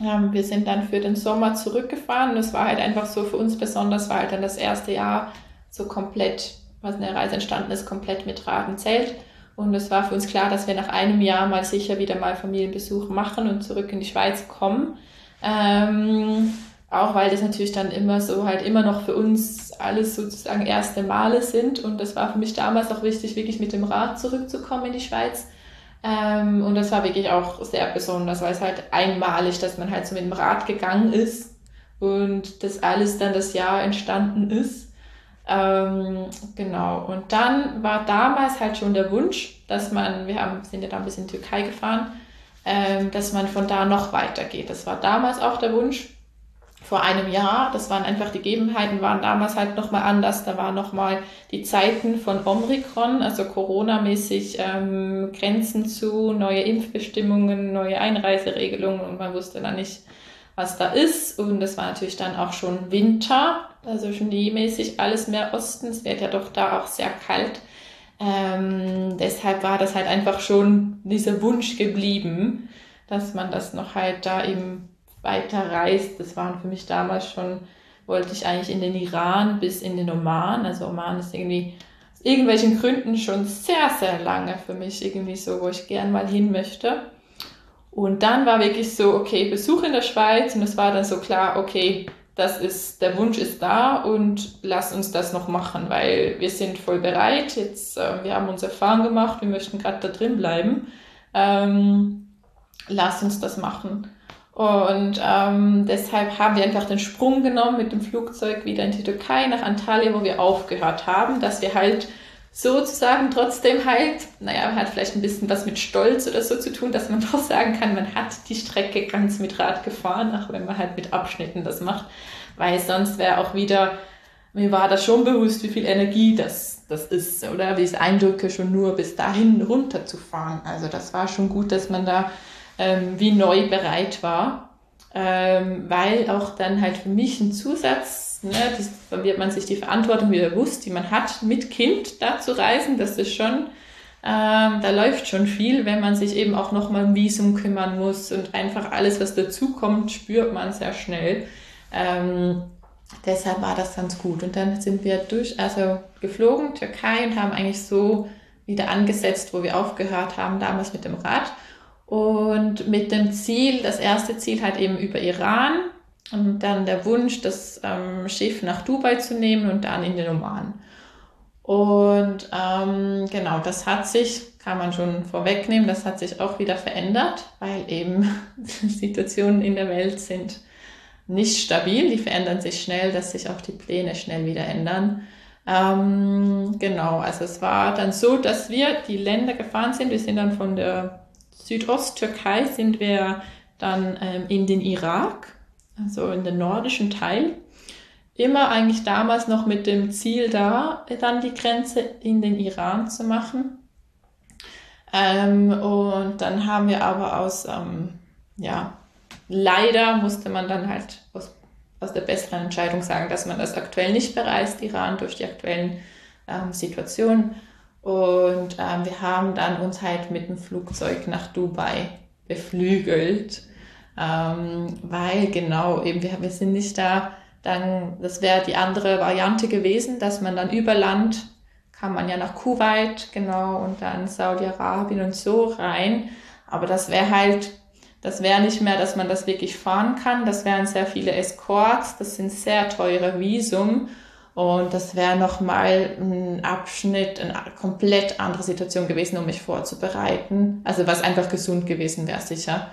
ähm, wir sind dann für den Sommer zurückgefahren und es war halt einfach so für uns besonders, war halt dann das erste Jahr so komplett, was in der Reise entstanden ist, komplett mit Rad und Zelt. Und es war für uns klar, dass wir nach einem Jahr mal sicher wieder mal Familienbesuch machen und zurück in die Schweiz kommen. Ähm, auch weil das natürlich dann immer so halt immer noch für uns alles sozusagen erste Male sind. Und das war für mich damals auch wichtig, wirklich mit dem Rad zurückzukommen in die Schweiz. Ähm, und das war wirklich auch sehr besonders, weil es halt einmalig, dass man halt so mit dem Rad gegangen ist und das alles dann das Jahr entstanden ist. Ähm, genau. Und dann war damals halt schon der Wunsch, dass man, wir haben, sind ja da ein bisschen in die Türkei gefahren, ähm, dass man von da noch weitergeht. Das war damals auch der Wunsch vor einem Jahr. Das waren einfach die Gegebenheiten, waren damals halt nochmal anders. Da waren nochmal die Zeiten von Omikron, also Corona-mäßig ähm, Grenzen zu, neue Impfbestimmungen, neue Einreiseregelungen und man wusste dann nicht, was da ist. Und es war natürlich dann auch schon Winter, also schneemäßig alles mehr Osten. Es wird ja doch da auch sehr kalt. Ähm, deshalb war das halt einfach schon dieser Wunsch geblieben, dass man das noch halt da eben weiter reist. Das waren für mich damals schon, wollte ich eigentlich in den Iran bis in den Oman. Also Oman ist irgendwie aus irgendwelchen Gründen schon sehr, sehr lange für mich irgendwie so, wo ich gern mal hin möchte. Und dann war wirklich so, okay, Besuch in der Schweiz und es war dann so klar, okay, das ist, der Wunsch ist da und lass uns das noch machen, weil wir sind voll bereit. Jetzt, äh, wir haben uns Erfahrung gemacht, wir möchten gerade da drin bleiben. Ähm, lass uns das machen. Und ähm, deshalb haben wir einfach den Sprung genommen mit dem Flugzeug wieder in die Türkei nach Antalya, wo wir aufgehört haben, dass wir halt sozusagen trotzdem halt, naja, hat vielleicht ein bisschen was mit Stolz oder so zu tun, dass man doch sagen kann, man hat die Strecke ganz mit Rad gefahren, auch wenn man halt mit Abschnitten das macht, weil sonst wäre auch wieder, mir war das schon bewusst, wie viel Energie das, das ist, oder wie es Eindrücke schon nur bis dahin runterzufahren. Also das war schon gut, dass man da ähm, wie neu bereit war, ähm, weil auch dann halt für mich ein Zusatz, ne, das, dann wird man sich die Verantwortung wieder bewusst, die man hat, mit Kind da zu reisen, das ist schon, ähm, da läuft schon viel, wenn man sich eben auch nochmal um Visum kümmern muss und einfach alles, was dazukommt, spürt man sehr schnell. Ähm, deshalb war das ganz gut. Und dann sind wir durch, also geflogen, Türkei und haben eigentlich so wieder angesetzt, wo wir aufgehört haben, damals mit dem Rad. Und mit dem Ziel, das erste Ziel halt eben über Iran und dann der Wunsch, das ähm, Schiff nach Dubai zu nehmen und dann in den Oman. Und ähm, genau, das hat sich, kann man schon vorwegnehmen, das hat sich auch wieder verändert, weil eben Situationen in der Welt sind nicht stabil, die verändern sich schnell, dass sich auch die Pläne schnell wieder ändern. Ähm, genau, also es war dann so, dass wir die Länder gefahren sind. Wir sind dann von der Südosttürkei sind wir dann ähm, in den Irak, also in den nordischen Teil. Immer eigentlich damals noch mit dem Ziel da, dann die Grenze in den Iran zu machen. Ähm, und dann haben wir aber aus, ähm, ja, leider musste man dann halt aus, aus der besseren Entscheidung sagen, dass man das aktuell nicht bereist, Iran, durch die aktuellen ähm, Situationen. Und ähm, wir haben dann uns halt mit dem Flugzeug nach Dubai beflügelt, ähm, weil genau eben wir, wir sind nicht da, dann, das wäre die andere Variante gewesen, dass man dann über Land kann man ja nach Kuwait, genau, und dann Saudi-Arabien und so rein. Aber das wäre halt, das wäre nicht mehr, dass man das wirklich fahren kann. Das wären sehr viele Escorts, das sind sehr teure Visum. Und das wäre nochmal ein Abschnitt, eine komplett andere Situation gewesen, um mich vorzubereiten. Also was einfach gesund gewesen wäre, sicher.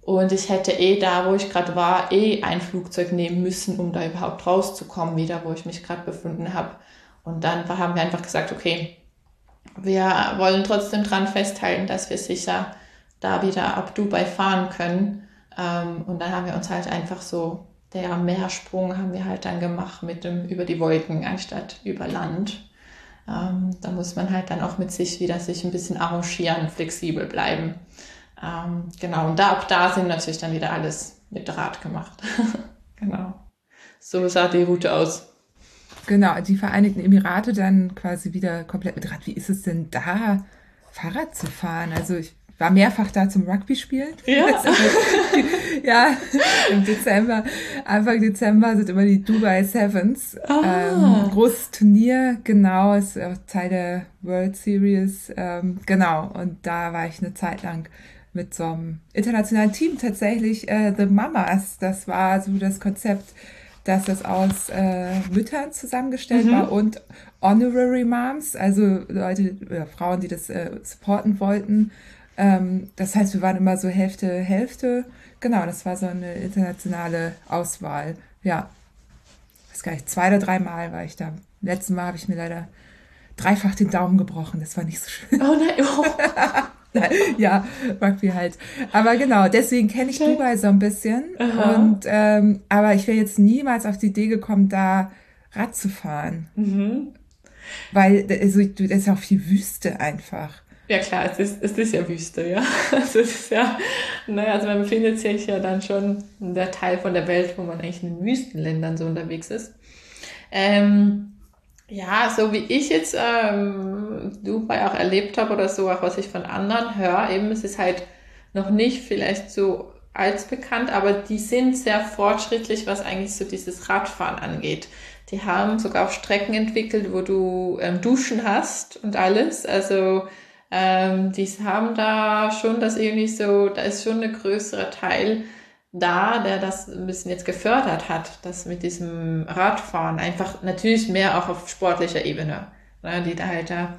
Und ich hätte eh da, wo ich gerade war, eh ein Flugzeug nehmen müssen, um da überhaupt rauszukommen, wieder, wo ich mich gerade befunden habe. Und dann haben wir einfach gesagt, okay, wir wollen trotzdem dran festhalten, dass wir sicher da wieder ab Dubai fahren können. Ähm, und dann haben wir uns halt einfach so der Meersprung haben wir halt dann gemacht mit dem über die Wolken anstatt über Land. Ähm, da muss man halt dann auch mit sich wieder sich ein bisschen arrangieren, flexibel bleiben. Ähm, genau, und da, ab da sind natürlich dann wieder alles mit Rad gemacht. genau. So sah die Route aus. Genau, die Vereinigten Emirate dann quasi wieder komplett mit Rad. Wie ist es denn da, Fahrrad zu fahren? Also ich war mehrfach da zum Rugby spielen. Ja. ja, im Dezember, Anfang Dezember sind immer die Dubai Sevens. Ah. Ähm, großes Turnier, genau, ist auch Teil der World Series. Ähm, genau, und da war ich eine Zeit lang mit so einem internationalen Team tatsächlich, äh, The Mamas. Das war so das Konzept, dass das aus äh, Müttern zusammengestellt mhm. war und Honorary Moms, also Leute, oder Frauen, die das äh, supporten wollten. Ähm, das heißt, wir waren immer so Hälfte, Hälfte. Genau, das war so eine internationale Auswahl. Ja, ich weiß gar nicht, zwei oder dreimal war ich da. Letztes Mal habe ich mir leider dreifach den Daumen gebrochen. Das war nicht so schön. Oh nein, oh. ja, Rugby halt. Aber genau, deswegen kenne ich Dubai so ein bisschen. Aha. Und ähm, aber ich wäre jetzt niemals auf die Idee gekommen, da Rad zu fahren. Mhm. Weil also, das ist ja auch viel Wüste einfach. Ja klar, es ist, es ist ja Wüste, ja. Also es ist ja, naja, also man befindet sich ja dann schon in der Teil von der Welt, wo man eigentlich in den Wüstenländern so unterwegs ist. Ähm, ja, so wie ich jetzt ähm, Dubai auch erlebt habe oder so, auch was ich von anderen höre, eben es ist halt noch nicht vielleicht so als bekannt, aber die sind sehr fortschrittlich, was eigentlich so dieses Radfahren angeht. Die haben sogar auch Strecken entwickelt, wo du ähm, Duschen hast und alles. Also ähm, die haben da schon das irgendwie so, da ist schon ein größerer Teil da, der das ein bisschen jetzt gefördert hat, das mit diesem Radfahren, einfach natürlich mehr auch auf sportlicher Ebene, ne, die da halt da,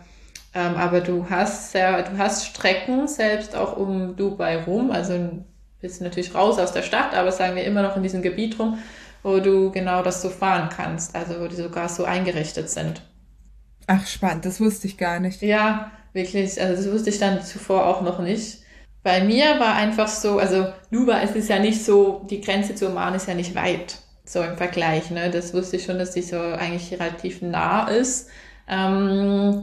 ähm, aber du hast sehr, du hast Strecken selbst auch um Dubai rum, also bisschen natürlich raus aus der Stadt, aber sagen wir immer noch in diesem Gebiet rum, wo du genau das so fahren kannst, also wo die sogar so eingerichtet sind. Ach, spannend, das wusste ich gar nicht. Ja, wirklich, also das wusste ich dann zuvor auch noch nicht. Bei mir war einfach so, also Luba es ist ja nicht so, die Grenze zu Oman ist ja nicht weit, so im Vergleich. Ne? Das wusste ich schon, dass die so eigentlich relativ nah ist. Ähm,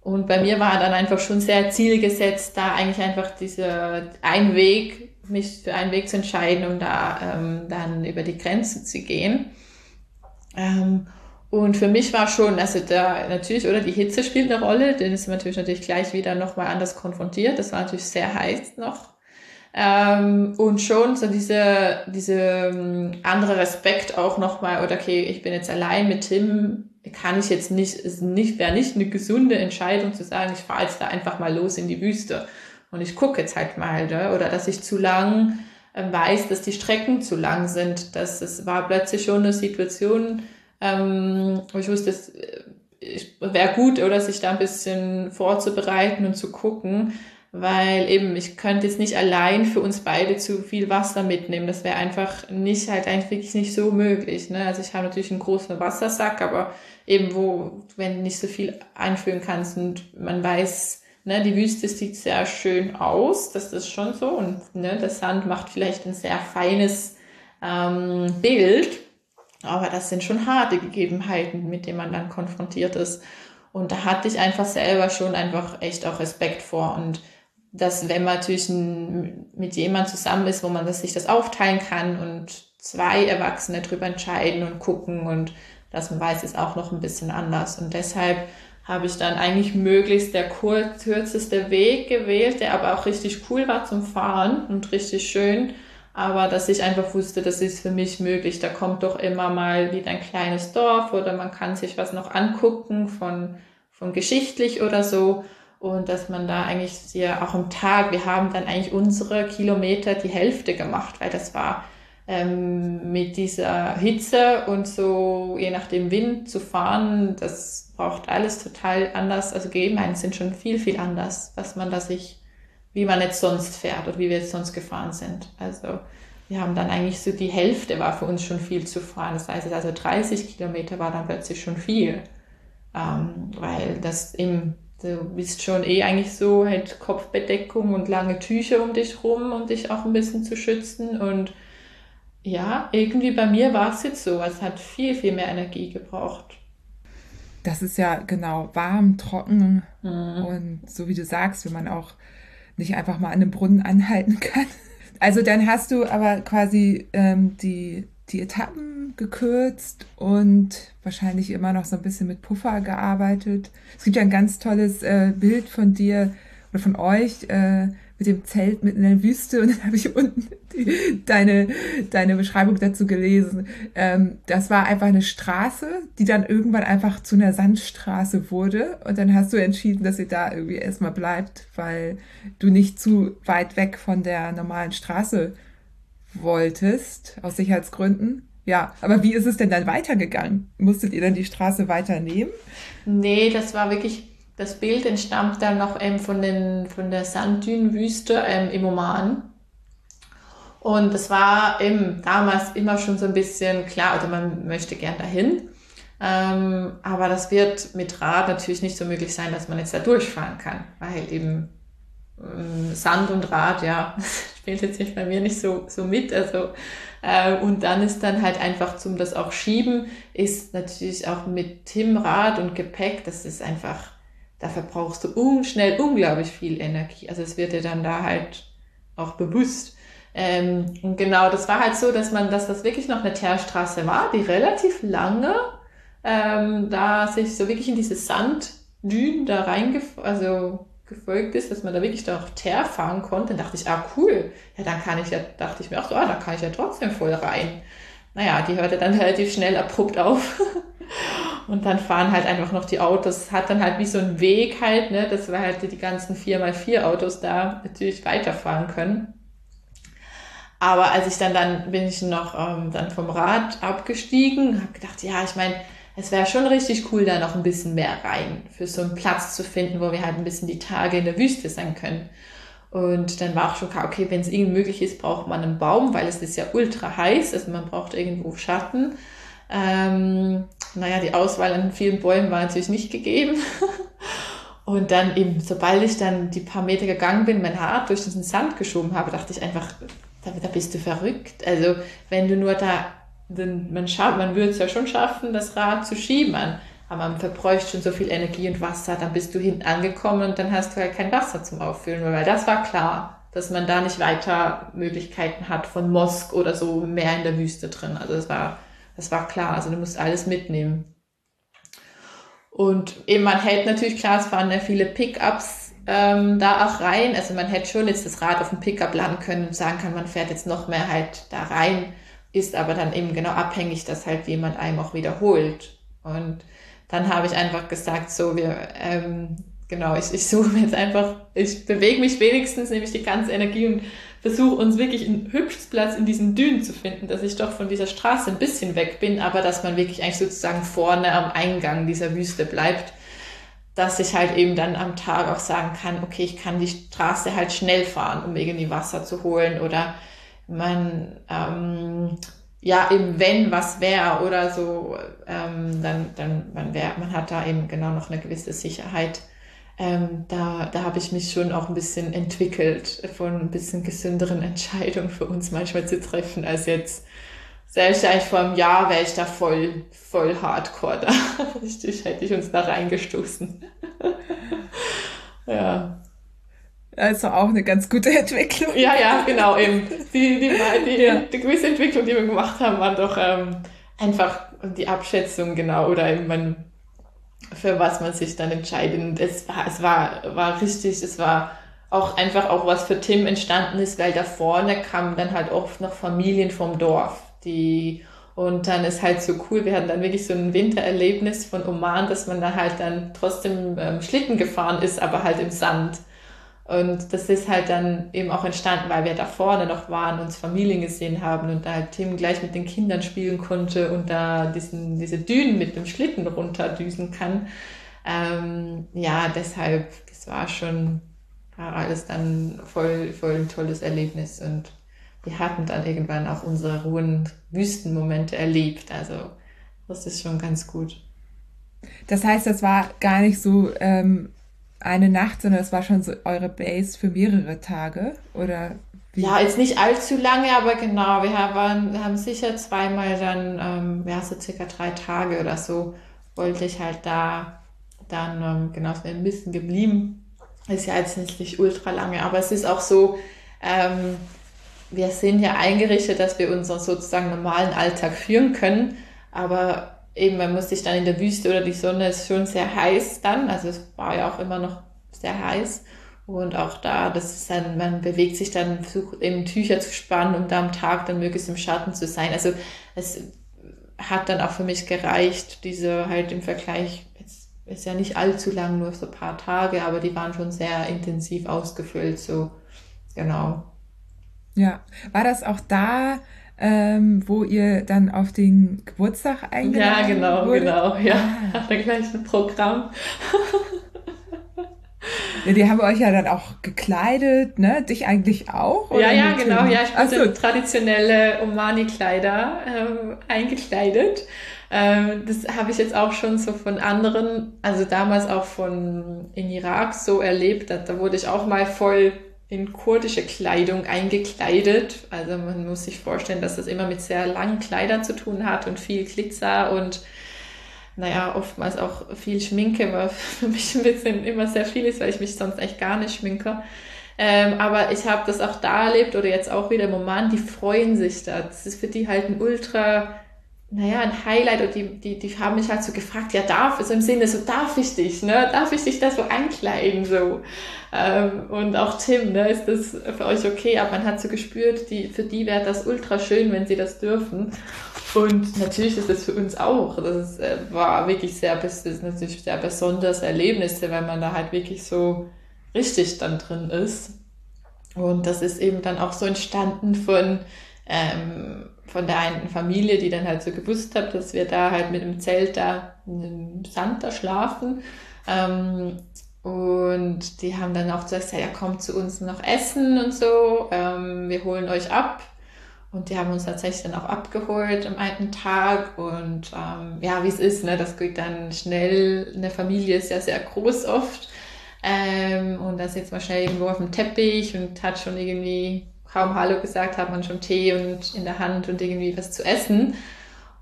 und bei mir war dann einfach schon sehr zielgesetzt, da eigentlich einfach diese ein Weg, mich für einen Weg zu entscheiden, um da ähm, dann über die Grenze zu gehen. Ähm, und für mich war schon, also da natürlich, oder die Hitze spielt eine Rolle, denn ist natürlich natürlich gleich wieder nochmal anders konfrontiert. Das war natürlich sehr heiß noch. Ähm, und schon so diese, diese ähm, andere Respekt auch nochmal, oder okay, ich bin jetzt allein mit Tim, kann ich jetzt nicht, ist nicht, wäre nicht eine gesunde Entscheidung zu sagen, ich fahre jetzt da einfach mal los in die Wüste und ich gucke jetzt halt mal, ne? oder dass ich zu lang äh, weiß, dass die Strecken zu lang sind. Das, das war plötzlich schon eine Situation, ähm, ich wusste, es wäre gut, oder sich da ein bisschen vorzubereiten und zu gucken, weil eben ich könnte jetzt nicht allein für uns beide zu viel Wasser mitnehmen. Das wäre einfach nicht halt eigentlich wirklich nicht so möglich. Ne? Also ich habe natürlich einen großen Wassersack, aber eben wo, wenn du nicht so viel einfüllen kannst und man weiß, ne, die Wüste sieht sehr schön aus, das ist schon so und ne, der Sand macht vielleicht ein sehr feines ähm, Bild aber das sind schon harte Gegebenheiten, mit denen man dann konfrontiert ist. Und da hatte ich einfach selber schon einfach echt auch Respekt vor. Und dass, wenn man natürlich mit jemandem zusammen ist, wo man das, sich das aufteilen kann und zwei Erwachsene drüber entscheiden und gucken und dass man weiß, ist auch noch ein bisschen anders. Und deshalb habe ich dann eigentlich möglichst der kürzeste Weg gewählt, der aber auch richtig cool war zum Fahren und richtig schön aber dass ich einfach wusste, das ist für mich möglich. Da kommt doch immer mal wieder ein kleines Dorf oder man kann sich was noch angucken von, von geschichtlich oder so. Und dass man da eigentlich ja auch am Tag, wir haben dann eigentlich unsere Kilometer die Hälfte gemacht, weil das war ähm, mit dieser Hitze und so je nach dem Wind zu fahren, das braucht alles total anders. Also Gegebenheiten sind schon viel, viel anders, was man da sich wie man jetzt sonst fährt oder wie wir jetzt sonst gefahren sind. Also wir haben dann eigentlich so die Hälfte war für uns schon viel zu fahren. Das heißt, also 30 Kilometer war dann plötzlich schon viel, ähm, weil das im Du bist schon eh eigentlich so halt Kopfbedeckung und lange Tücher um dich rum, um dich auch ein bisschen zu schützen. Und ja, irgendwie bei mir war es jetzt so. Es hat viel, viel mehr Energie gebraucht. Das ist ja genau warm, trocken mhm. und so wie du sagst, wenn man auch nicht einfach mal an einem Brunnen anhalten kann. Also dann hast du aber quasi ähm, die, die Etappen gekürzt und wahrscheinlich immer noch so ein bisschen mit Puffer gearbeitet. Es gibt ja ein ganz tolles äh, Bild von dir oder von euch, äh, mit dem Zelt mitten in der Wüste und dann habe ich unten die, deine, deine Beschreibung dazu gelesen. Ähm, das war einfach eine Straße, die dann irgendwann einfach zu einer Sandstraße wurde und dann hast du entschieden, dass ihr da irgendwie erstmal bleibt, weil du nicht zu weit weg von der normalen Straße wolltest, aus Sicherheitsgründen. Ja, aber wie ist es denn dann weitergegangen? Musstet ihr dann die Straße weiternehmen? Nee, das war wirklich das Bild entstammt dann noch ähm, von, den, von der Sanddünenwüste ähm, im Oman. Und das war eben damals immer schon so ein bisschen klar, also man möchte gern dahin. Ähm, aber das wird mit Rad natürlich nicht so möglich sein, dass man jetzt da durchfahren kann, weil eben ähm, Sand und Rad, ja, spielt jetzt nicht bei mir nicht so, so mit. Also, äh, und dann ist dann halt einfach zum das auch schieben, ist natürlich auch mit Tim Rad und Gepäck, das ist einfach, da verbrauchst du unschnell unglaublich viel Energie. Also es wird dir dann da halt auch bewusst. Ähm, und genau, das war halt so, dass man, dass das wirklich noch eine Teerstraße war, die relativ lange ähm, da sich so wirklich in diese Sanddünen da reingef also gefolgt ist, dass man da wirklich da auch Teer fahren konnte, dann dachte ich, ah cool, ja dann kann ich ja, dachte ich mir auch so, ah, da kann ich ja trotzdem voll rein. Naja, die hörte dann relativ schnell abrupt auf. Und dann fahren halt einfach noch die Autos, hat dann halt wie so ein Weg halt, ne, dass wir halt die ganzen 4x4 Autos da natürlich weiterfahren können. Aber als ich dann, dann bin ich noch ähm, dann vom Rad abgestiegen, habe gedacht, ja, ich meine, es wäre schon richtig cool, da noch ein bisschen mehr rein, für so einen Platz zu finden, wo wir halt ein bisschen die Tage in der Wüste sein können. Und dann war auch schon klar, okay, wenn es irgendwie möglich ist, braucht man einen Baum, weil es ist ja ultra heiß, also man braucht irgendwo Schatten. Ähm, naja, die Auswahl an vielen Bäumen war natürlich nicht gegeben. Und dann eben, sobald ich dann die paar Meter gegangen bin, mein Haar durch diesen Sand geschoben habe, dachte ich einfach, da, da bist du verrückt. Also wenn du nur da denn man, schafft, man würde es ja schon schaffen, das Rad zu schieben, aber man verbräucht schon so viel Energie und Wasser, dann bist du hinten angekommen und dann hast du halt kein Wasser zum Auffüllen, weil das war klar, dass man da nicht weiter Möglichkeiten hat von Mosk oder so mehr in der Wüste drin. Also das war, das war klar, also du musst alles mitnehmen. Und eben man hält natürlich klar, es fahren ja viele Pickups ähm, da auch rein. Also man hätte schon jetzt das Rad auf dem Pickup laden können und sagen kann, man fährt jetzt noch mehr halt da rein ist aber dann eben genau abhängig, dass halt jemand einem auch wiederholt. Und dann habe ich einfach gesagt, so, wir, ähm, genau, ich, ich suche jetzt einfach, ich bewege mich wenigstens, nehme ich die ganze Energie und versuche uns wirklich einen Hübschplatz in diesen Dünen zu finden, dass ich doch von dieser Straße ein bisschen weg bin, aber dass man wirklich eigentlich sozusagen vorne am Eingang dieser Wüste bleibt, dass ich halt eben dann am Tag auch sagen kann, okay, ich kann die Straße halt schnell fahren, um irgendwie Wasser zu holen oder man ähm, ja eben wenn was wäre oder so, ähm, dann, dann man, wär, man hat da eben genau noch eine gewisse Sicherheit. Ähm, da da habe ich mich schon auch ein bisschen entwickelt, von ein bisschen gesünderen Entscheidungen für uns manchmal zu treffen, als jetzt selbst eigentlich vor einem Jahr wäre ich da voll, voll hardcore da. Richtig, hätte ich uns da reingestoßen. ja. Also auch eine ganz gute Entwicklung. Ja, ja, genau, eben. Die, die, die, ja. die gewisse Entwicklung, die wir gemacht haben, war doch ähm, einfach die Abschätzung, genau, oder eben man, für was man sich dann entscheidet. Und es war, es war, war richtig, es war auch einfach auch was für Tim entstanden ist, weil da vorne kamen dann halt oft noch Familien vom Dorf, die und dann ist halt so cool, wir hatten dann wirklich so ein Wintererlebnis von Oman, dass man da halt dann trotzdem ähm, Schlitten gefahren ist, aber halt im Sand. Und das ist halt dann eben auch entstanden, weil wir da vorne noch waren, uns Familien gesehen haben und da halt Tim gleich mit den Kindern spielen konnte und da diesen, diese Dünen mit dem Schlitten runterdüsen kann. Ähm, ja, deshalb, das war schon war alles dann voll, voll ein tolles Erlebnis und wir hatten dann irgendwann auch unsere ruhen Wüstenmomente erlebt. Also das ist schon ganz gut. Das heißt, das war gar nicht so ähm, eine Nacht, sondern es war schon so eure Base für mehrere Tage? Oder wie? Ja, jetzt nicht allzu lange, aber genau. Wir haben, haben sicher zweimal dann, ähm, ja, so circa drei Tage oder so, wollte ich halt da dann, ähm, genau, ein bisschen geblieben. Ist ja jetzt nicht ultra lange, aber es ist auch so, ähm, wir sind ja eingerichtet, dass wir unseren sozusagen normalen Alltag führen können, aber eben, man muss sich dann in der Wüste oder die Sonne ist schon sehr heiß dann, also es war ja auch immer noch sehr heiß. Und auch da, das ist dann, man bewegt sich dann, versucht eben Tücher zu spannen, um da am Tag dann möglichst im Schatten zu sein. Also es hat dann auch für mich gereicht, diese halt im Vergleich, jetzt ist ja nicht allzu lang, nur so ein paar Tage, aber die waren schon sehr intensiv ausgefüllt, so genau. Ja, war das auch da ähm, wo ihr dann auf den Geburtstag eingeladen Ja, genau, wurde? genau. Ja, ah. hat gleich ein Programm. Ja, die haben euch ja dann auch gekleidet, ne? Dich eigentlich auch? ja, ja, genau. Ja, ich bin so. traditionelle Omani-Kleider ähm, eingekleidet. Ähm, das habe ich jetzt auch schon so von anderen, also damals auch von in Irak so erlebt. Da, da wurde ich auch mal voll in kurdische Kleidung eingekleidet. Also man muss sich vorstellen, dass das immer mit sehr langen Kleidern zu tun hat und viel Glitzer und naja, oftmals auch viel Schminke, was für mich ein bisschen immer sehr viel ist, weil ich mich sonst echt gar nicht schminke. Ähm, aber ich habe das auch da erlebt oder jetzt auch wieder im Oman, die freuen sich da. Das ist für die halt ein ultra, naja, ein Highlight und die, die, die haben mich halt so gefragt, ja darf, so im Sinne, so darf ich dich, ne? Darf ich dich da so ankleiden, so. Ähm, und auch Tim, ne, ist das für euch okay? Aber man hat so gespürt, die, für die wäre das ultra schön, wenn sie das dürfen. Und natürlich ist es für uns auch. Das ist, äh, war wirklich sehr, das ist natürlich sehr besonderes Erlebnisse, weil man da halt wirklich so richtig dann drin ist. Und das ist eben dann auch so entstanden von, ähm, von der einen Familie, die dann halt so gewusst hat, dass wir da halt mit dem Zelt da im Sand da schlafen. Ähm, und die haben dann auch gesagt, ja, kommt zu uns noch essen und so, ähm, wir holen euch ab. Und die haben uns tatsächlich dann auch abgeholt am einen Tag. Und ähm, ja, wie es ist, ne, das geht dann schnell. Eine Familie ist ja sehr groß oft. Ähm, und da sitzt man schnell irgendwo auf dem Teppich und hat schon irgendwie kaum Hallo gesagt, hat man schon Tee und in der Hand und irgendwie was zu essen.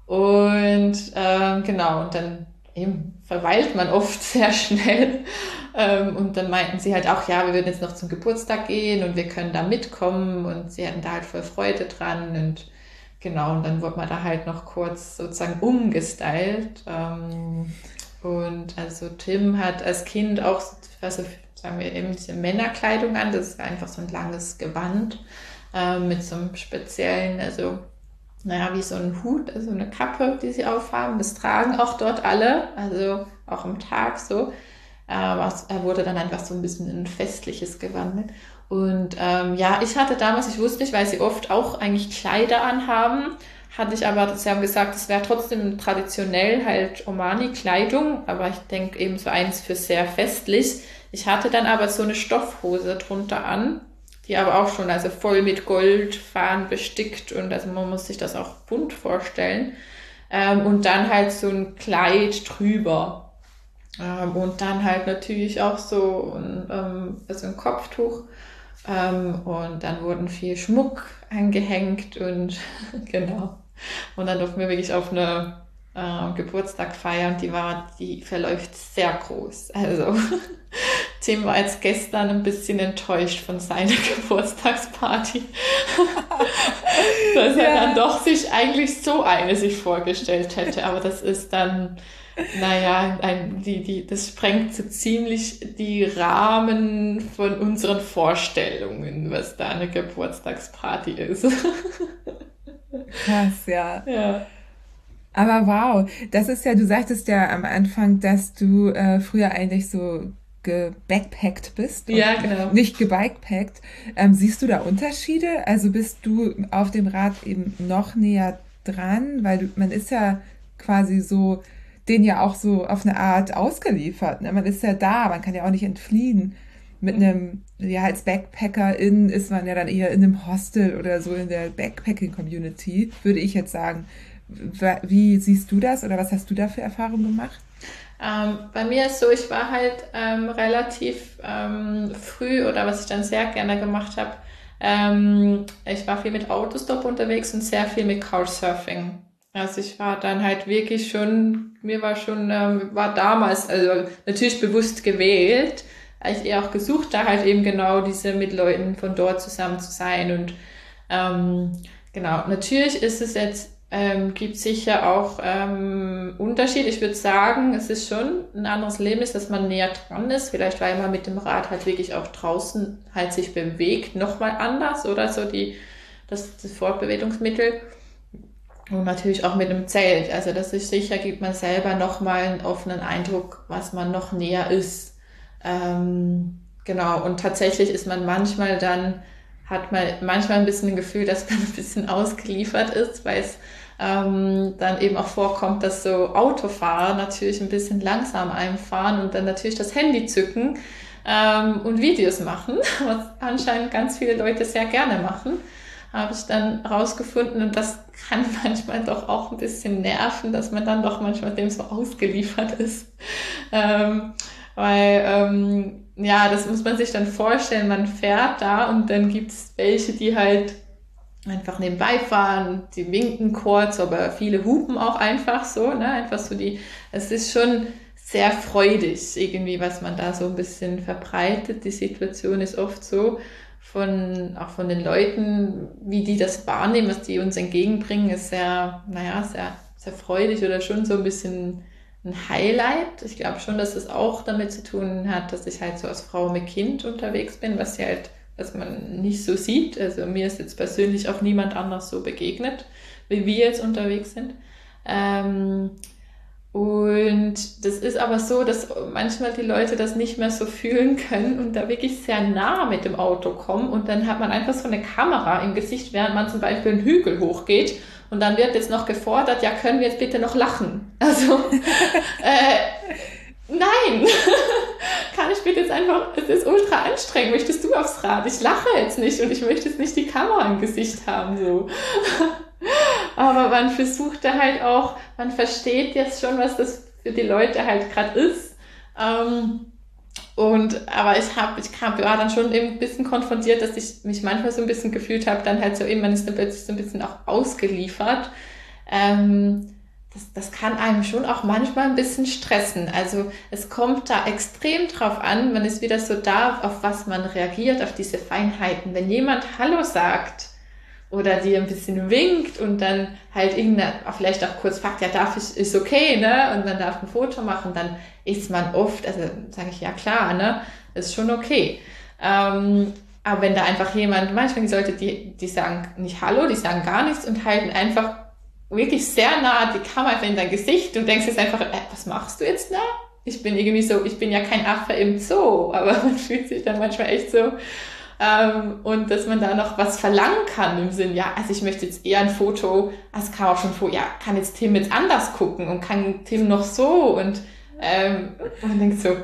Und ähm, genau, und dann eben verweilt man oft sehr schnell. Ähm, und dann meinten sie halt auch, ja, wir würden jetzt noch zum Geburtstag gehen und wir können da mitkommen. Und sie hatten da halt voll Freude dran. Und genau, und dann wurde man da halt noch kurz sozusagen umgestylt. Ähm, und also Tim hat als Kind auch also sagen wir eben diese Männerkleidung an. Das ist einfach so ein langes Gewand äh, mit so einem speziellen, also naja, wie so ein Hut, also eine Kappe, die sie aufhaben. Das tragen auch dort alle, also auch am Tag so. Aber er wurde dann einfach so ein bisschen in ein festliches gewandelt. Und ähm, ja, ich hatte damals, ich wusste nicht, weil sie oft auch eigentlich Kleider anhaben, hatte ich aber, sie haben gesagt, es wäre trotzdem traditionell halt Omani-Kleidung, aber ich denke eben so eins für sehr festlich. Ich hatte dann aber so eine Stoffhose drunter an, die aber auch schon also voll mit Goldfahren bestickt und also man muss sich das auch bunt vorstellen. Ähm, und dann halt so ein Kleid drüber. Ähm, und dann halt natürlich auch so ein, ähm, also ein Kopftuch. Ähm, und dann wurden viel Schmuck angehängt und genau. Und dann durften wir wirklich auf eine äh, Geburtstag feiern. Die war, die verläuft sehr groß. Also Tim war jetzt gestern ein bisschen enttäuscht von seiner Geburtstagsparty. Dass ja. er dann doch sich eigentlich so eine sich vorgestellt hätte. Aber das ist dann, naja, ein, die, die, das sprengt so ziemlich die Rahmen von unseren Vorstellungen, was da eine Geburtstagsparty ist. Krass, ja. Ja. Aber wow, das ist ja, du sagtest ja am Anfang, dass du äh, früher eigentlich so gebackpackt bist. Ja, genau. Nicht gebikepackt. Ähm, siehst du da Unterschiede? Also bist du auf dem Rad eben noch näher dran? Weil du, man ist ja quasi so, den ja auch so auf eine Art ausgeliefert. Ne? Man ist ja da, man kann ja auch nicht entfliehen. Mit einem, ja, als Backpackerin ist man ja dann eher in einem Hostel oder so in der Backpacking-Community, würde ich jetzt sagen. Wie siehst du das oder was hast du da für Erfahrungen gemacht? Ähm, bei mir ist so, ich war halt ähm, relativ ähm, früh oder was ich dann sehr gerne gemacht habe, ähm, ich war viel mit Autostop unterwegs und sehr viel mit Couchsurfing. Also ich war dann halt wirklich schon, mir war schon, ähm, war damals, also natürlich bewusst gewählt, ich eher auch gesucht, da halt eben genau diese mit Leuten von dort zusammen zu sein und ähm, genau, natürlich ist es jetzt ähm, gibt sicher auch ähm, Unterschied. Ich würde sagen, es ist schon ein anderes Leben, ist, dass man näher dran ist. Vielleicht weil man mit dem Rad halt wirklich auch draußen halt sich bewegt, nochmal anders oder so die, das, das Fortbewegungsmittel. Und natürlich auch mit dem Zelt. Also das ist sicher, gibt man selber nochmal einen offenen Eindruck, was man noch näher ist. Ähm, genau. Und tatsächlich ist man manchmal dann, hat man manchmal ein bisschen ein Gefühl, dass man ein bisschen ausgeliefert ist, weil es ähm, dann eben auch vorkommt, dass so Autofahrer natürlich ein bisschen langsam einfahren und dann natürlich das Handy zücken ähm, und Videos machen, was anscheinend ganz viele Leute sehr gerne machen. habe ich dann rausgefunden und das kann manchmal doch auch ein bisschen nerven, dass man dann doch manchmal dem so ausgeliefert ist. Ähm, weil, ähm, ja, das muss man sich dann vorstellen, man fährt da und dann gibt's welche, die halt einfach nebenbei fahren, die winken kurz, aber viele hupen auch einfach so, ne? Einfach so die, es ist schon sehr freudig irgendwie, was man da so ein bisschen verbreitet. Die Situation ist oft so von, auch von den Leuten, wie die das wahrnehmen, was die uns entgegenbringen, ist sehr, naja, sehr, sehr freudig oder schon so ein bisschen ein Highlight. Ich glaube schon, dass es auch damit zu tun hat, dass ich halt so als Frau mit Kind unterwegs bin, was ja halt, was man nicht so sieht. Also mir ist jetzt persönlich auch niemand anders so begegnet, wie wir jetzt unterwegs sind. Ähm, und das ist aber so, dass manchmal die Leute das nicht mehr so fühlen können und da wirklich sehr nah mit dem Auto kommen und dann hat man einfach so eine Kamera im Gesicht, während man zum Beispiel einen Hügel hochgeht und dann wird jetzt noch gefordert, ja, können wir jetzt bitte noch lachen? Also, äh, nein, kann ich bitte jetzt einfach, es ist ultra anstrengend, möchtest du aufs Rad? Ich lache jetzt nicht und ich möchte jetzt nicht die Kamera im Gesicht haben, so. Aber man versucht da halt auch, man versteht jetzt schon, was das für die Leute halt gerade ist. Ähm, und aber ich habe, ich kam, war dann schon eben ein bisschen konfrontiert, dass ich mich manchmal so ein bisschen gefühlt habe, dann halt so eben, man ist dann plötzlich so ein bisschen auch ausgeliefert. Ähm, das, das kann einem schon auch manchmal ein bisschen stressen. Also es kommt da extrem drauf an, man ist wieder so da, auf was man reagiert, auf diese Feinheiten. Wenn jemand Hallo sagt, oder dir ein bisschen winkt und dann halt irgendeine, vielleicht auch kurz fragt, ja, darf ich, ist okay, ne? Und man darf ein Foto machen, dann ist man oft, also sage ich, ja klar, ne? Ist schon okay. Ähm, aber wenn da einfach jemand, manchmal die Leute, die, die sagen nicht Hallo, die sagen gar nichts und halten einfach wirklich sehr nah die Kamera in dein Gesicht und denkst jetzt einfach, äh, was machst du jetzt da? Ich bin irgendwie so, ich bin ja kein Affe im Zoo, aber man fühlt sich dann manchmal echt so, ähm, und dass man da noch was verlangen kann im Sinn, ja, also ich möchte jetzt eher ein Foto, es kann auch schon vor, ja, kann jetzt Tim jetzt anders gucken und kann Tim noch so und ähm, man denkt so,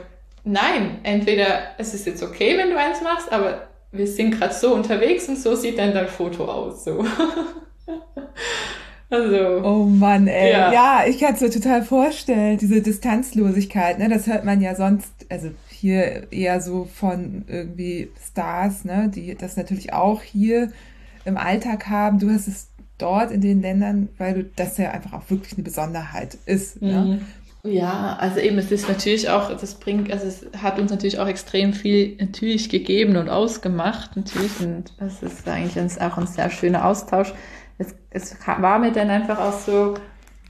nein, entweder es ist jetzt okay, wenn du eins machst, aber wir sind gerade so unterwegs und so sieht dann dein Foto aus, so. Also. Oh Mann, ey. Ja, ja ich kann es mir total vorstellen, diese Distanzlosigkeit, ne? Das hört man ja sonst, also hier eher so von irgendwie Stars, ne, die das natürlich auch hier im Alltag haben. Du hast es dort in den Ländern, weil du das ja einfach auch wirklich eine Besonderheit ist. Ne? Mhm. Ne? Ja, also eben, es ist natürlich auch, das bringt, also es hat uns natürlich auch extrem viel natürlich gegeben und ausgemacht, natürlich, und das ist eigentlich auch ein sehr schöner Austausch. Es, es war mir dann einfach auch so,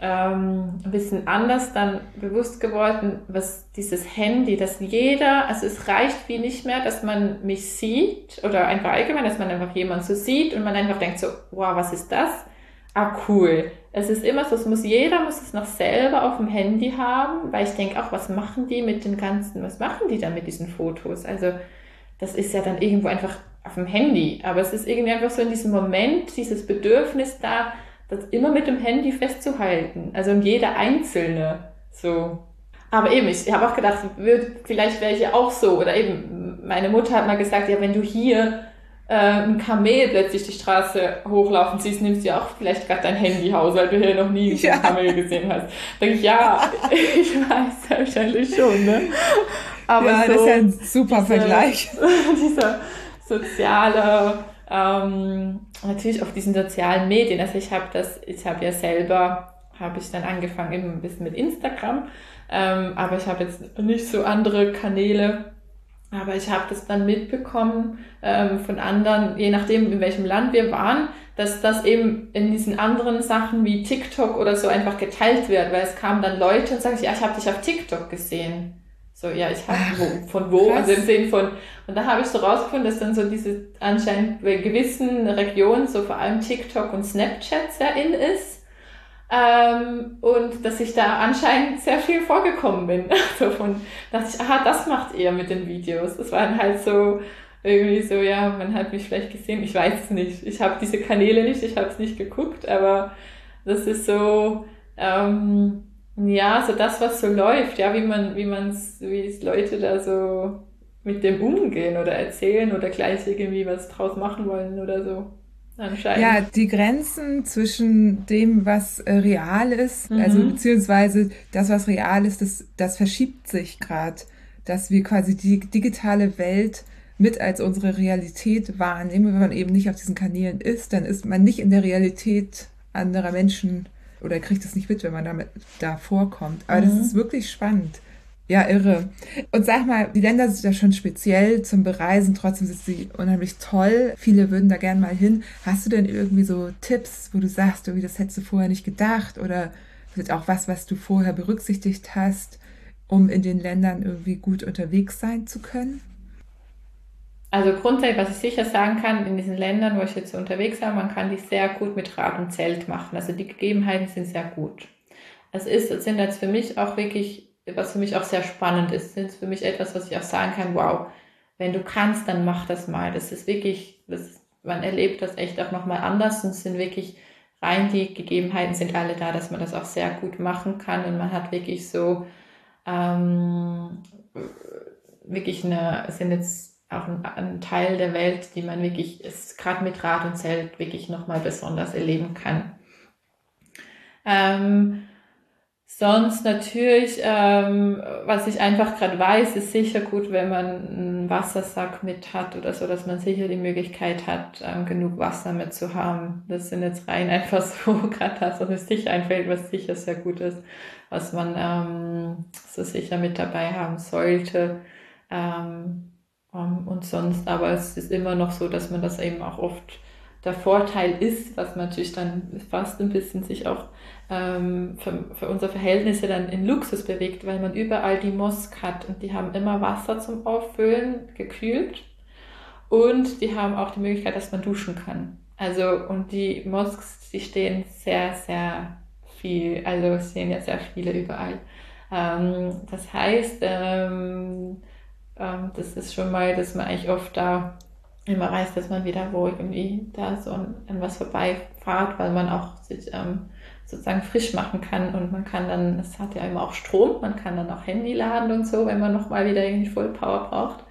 ähm, ein bisschen anders dann bewusst geworden, was dieses Handy, dass jeder, also es reicht wie nicht mehr, dass man mich sieht oder einfach allgemein, dass man einfach jemanden so sieht und man einfach denkt so, wow, was ist das? Ah, cool. Es ist immer so, es muss jeder muss es noch selber auf dem Handy haben, weil ich denke auch, was machen die mit den ganzen, was machen die da mit diesen Fotos? Also das ist ja dann irgendwo einfach auf dem Handy, aber es ist irgendwie einfach so in diesem Moment, dieses Bedürfnis da, das immer mit dem Handy festzuhalten. Also und jeder einzelne. So. Aber eben, ich habe auch gedacht, wird, vielleicht wäre ich ja auch so. Oder eben, meine Mutter hat mal gesagt, ja, wenn du hier äh, ein Kamel plötzlich die Straße hochlaufen siehst, nimmst du ja auch vielleicht gerade dein Handy raus, weil du hier noch nie ja. ein Kamel gesehen hast. Denke ich, ja, ich weiß wahrscheinlich schon, ne? Aber ja, so, das ist ja ein super diese, Vergleich. dieser soziale ähm, natürlich auf diesen sozialen Medien. Also ich habe das, ich habe ja selber, habe ich dann angefangen eben ein bisschen mit Instagram, ähm, aber ich habe jetzt nicht so andere Kanäle. Aber ich habe das dann mitbekommen ähm, von anderen, je nachdem in welchem Land wir waren, dass das eben in diesen anderen Sachen wie TikTok oder so einfach geteilt wird, weil es kamen dann Leute und sagen, ja, ich habe dich auf TikTok gesehen. So, ja, ich habe wo, von wo, krass. also im Sinn von, und da habe ich so rausgefunden, dass dann so diese anscheinend bei gewissen Regionen, so vor allem TikTok und Snapchat sehr in ist. Ähm, und dass ich da anscheinend sehr viel vorgekommen bin. so von, dachte ich, aha, das macht ihr mit den Videos. Das waren halt so, irgendwie so, ja, man hat mich vielleicht gesehen, ich weiß es nicht. Ich habe diese Kanäle nicht, ich habe es nicht geguckt, aber das ist so, ähm, ja, so das, was so läuft, ja, wie man, wie man's, wie es Leute da so mit dem umgehen oder erzählen oder gleich irgendwie was draus machen wollen oder so. anscheinend. Ja, die Grenzen zwischen dem, was äh, real ist, mhm. also beziehungsweise das, was real ist, das, das verschiebt sich gerade. Dass wir quasi die digitale Welt mit als unsere Realität wahrnehmen. Wenn man eben nicht auf diesen Kanälen ist, dann ist man nicht in der Realität anderer Menschen oder kriegt es nicht mit, wenn man damit da vorkommt. Aber mhm. das ist wirklich spannend. Ja, irre. Und sag mal, die Länder sind ja schon speziell zum Bereisen, trotzdem sind sie unheimlich toll. Viele würden da gern mal hin. Hast du denn irgendwie so Tipps, wo du sagst, irgendwie das hättest du vorher nicht gedacht oder vielleicht auch was, was du vorher berücksichtigt hast, um in den Ländern irgendwie gut unterwegs sein zu können? Also grundsätzlich, was ich sicher sagen kann, in diesen Ländern, wo ich jetzt so unterwegs war, man kann die sehr gut mit Rad und Zelt machen. Also die Gegebenheiten sind sehr gut. Es ist, sind jetzt für mich auch wirklich was für mich auch sehr spannend ist, sind für mich etwas, was ich auch sagen kann, wow, wenn du kannst, dann mach das mal. Das ist wirklich, das man erlebt das echt auch nochmal anders und sind wirklich rein die Gegebenheiten sind alle da, dass man das auch sehr gut machen kann und man hat wirklich so ähm, wirklich eine, sind jetzt auch ein, ein, Teil der Welt, die man wirklich, gerade mit Rad und Zelt wirklich nochmal besonders erleben kann. Ähm, Sonst natürlich, ähm, was ich einfach gerade weiß, ist sicher gut, wenn man einen Wassersack mit hat oder so, dass man sicher die Möglichkeit hat, ähm, genug Wasser mit zu haben. Das sind jetzt rein einfach so gerade das, was mir sicher einfällt, was sicher sehr gut ist, was man ähm, so sicher mit dabei haben sollte. Ähm, und sonst, aber es ist immer noch so, dass man das eben auch oft der Vorteil ist, was man natürlich dann fast ein bisschen sich auch ähm, für, für unsere Verhältnisse dann in Luxus bewegt, weil man überall die Mosk hat und die haben immer Wasser zum Auffüllen, gekühlt. Und die haben auch die Möglichkeit, dass man duschen kann. Also, und die Mosks, die stehen sehr, sehr viel, also sehen ja sehr viele überall. Ähm, das heißt, ähm, ähm, das ist schon mal, dass man eigentlich oft da immer weiß, dass man wieder wo irgendwie da so an, an was vorbeifahrt, weil man auch sich ähm, sozusagen frisch machen kann und man kann dann, es hat ja immer auch Strom, man kann dann auch Handy laden und so, wenn man nochmal wieder irgendwie Full Power braucht.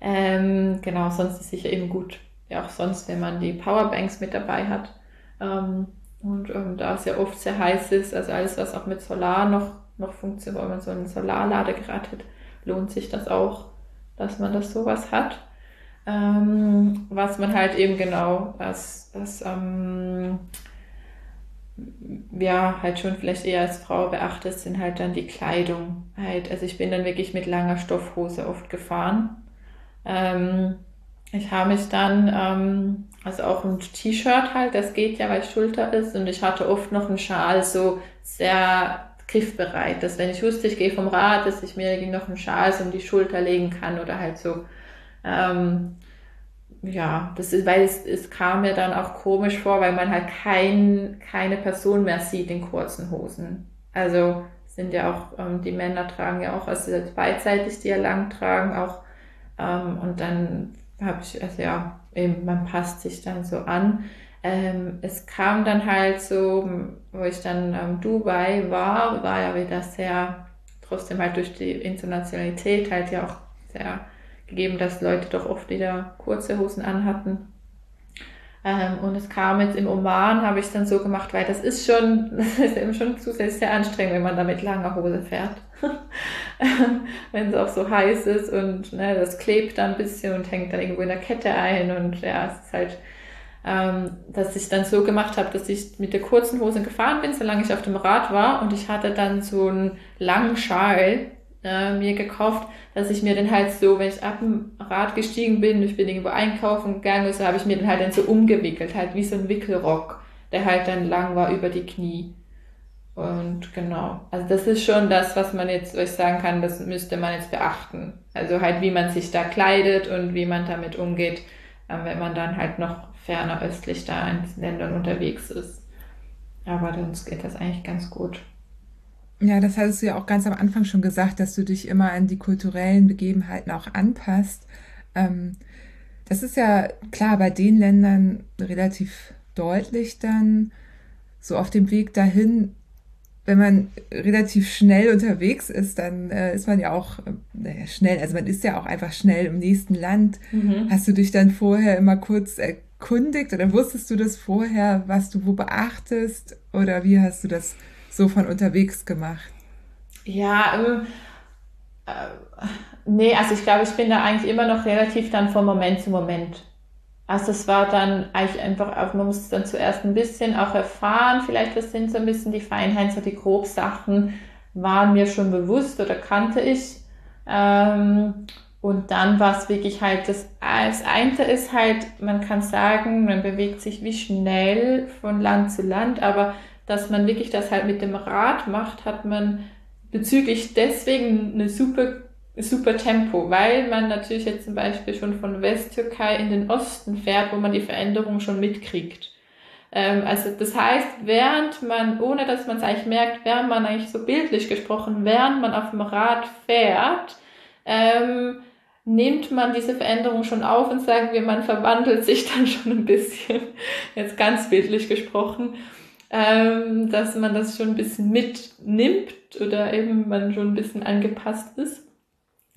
Ähm, genau, sonst ist sicher eben gut, ja auch sonst, wenn man die Powerbanks mit dabei hat. Ähm, und ähm, da es ja oft sehr heiß ist, also alles, was auch mit Solar noch, noch funktioniert, wenn man so ein Solarladegerät hat, lohnt sich das auch, dass man das sowas hat. Ähm, was man halt eben genau, das, das ähm, ja, halt schon vielleicht eher als Frau beachtet, sind halt dann die Kleidung. Halt, also ich bin dann wirklich mit langer Stoffhose oft gefahren. Ähm, ich habe mich dann, ähm, also auch ein T-Shirt halt, das geht ja, weil Schulter ist. Und ich hatte oft noch einen Schal so sehr griffbereit, dass wenn ich wusste, ich gehe vom Rad, dass ich mir noch einen Schal um die Schulter legen kann oder halt so ähm, ja, das ist, weil es, es kam mir dann auch komisch vor, weil man halt kein, keine Person mehr sieht in kurzen Hosen. Also sind ja auch, ähm, die Männer tragen ja auch, also beidseitig, die ja lang tragen auch. Ähm, und dann habe ich, also ja, eben, man passt sich dann so an. Ähm, es kam dann halt so, wo ich dann ähm, Dubai war, war ja wieder sehr, trotzdem halt durch die Internationalität halt ja auch sehr gegeben, dass Leute doch oft wieder kurze Hosen anhatten. Ähm, und es kam jetzt im Oman, habe ich dann so gemacht, weil das ist schon, das ist eben schon zusätzlich sehr anstrengend, wenn man da mit langer Hose fährt. wenn es auch so heiß ist und ne, das klebt dann ein bisschen und hängt dann irgendwo in der Kette ein und ja, es ist halt, ähm, dass ich dann so gemacht habe, dass ich mit der kurzen Hose gefahren bin, solange ich auf dem Rad war und ich hatte dann so einen langen Schal äh, mir gekauft, dass ich mir dann halt so, wenn ich ab dem Rad gestiegen bin, ich bin irgendwo einkaufen gegangen, so habe ich mir dann halt dann so umgewickelt, halt wie so ein Wickelrock, der halt dann lang war über die Knie. Und genau, also das ist schon das, was man jetzt, ich sagen kann, das müsste man jetzt beachten. Also halt, wie man sich da kleidet und wie man damit umgeht, äh, wenn man dann halt noch ferner östlich da in Ländern unterwegs ist. Aber sonst geht das eigentlich ganz gut. Ja, das hattest du ja auch ganz am Anfang schon gesagt, dass du dich immer an die kulturellen Begebenheiten auch anpasst. Ähm, das ist ja klar bei den Ländern relativ deutlich dann so auf dem Weg dahin. Wenn man relativ schnell unterwegs ist, dann äh, ist man ja auch äh, schnell, also man ist ja auch einfach schnell im nächsten Land. Mhm. Hast du dich dann vorher immer kurz erkundigt oder wusstest du das vorher, was du wo beachtest oder wie hast du das so von unterwegs gemacht? Ja, ähm, äh, nee, also ich glaube, ich bin da eigentlich immer noch relativ dann von Moment zu Moment. Also es war dann eigentlich einfach, auch, man muss dann zuerst ein bisschen auch erfahren, vielleicht was sind so ein bisschen die Feinheiten, so die Grobsachen waren mir schon bewusst oder kannte ich. Ähm, und dann war es wirklich halt, das, das eine ist halt, man kann sagen, man bewegt sich wie schnell von Land zu Land, aber dass man wirklich das halt mit dem Rad macht, hat man bezüglich deswegen eine super, super Tempo, weil man natürlich jetzt zum Beispiel schon von Westtürkei in den Osten fährt, wo man die Veränderung schon mitkriegt. Ähm, also das heißt, während man, ohne dass man es eigentlich merkt, während man eigentlich so bildlich gesprochen, während man auf dem Rad fährt, ähm, nimmt man diese Veränderung schon auf und sagen wir, man verwandelt sich dann schon ein bisschen, jetzt ganz bildlich gesprochen, ähm, dass man das schon ein bisschen mitnimmt oder eben man schon ein bisschen angepasst ist.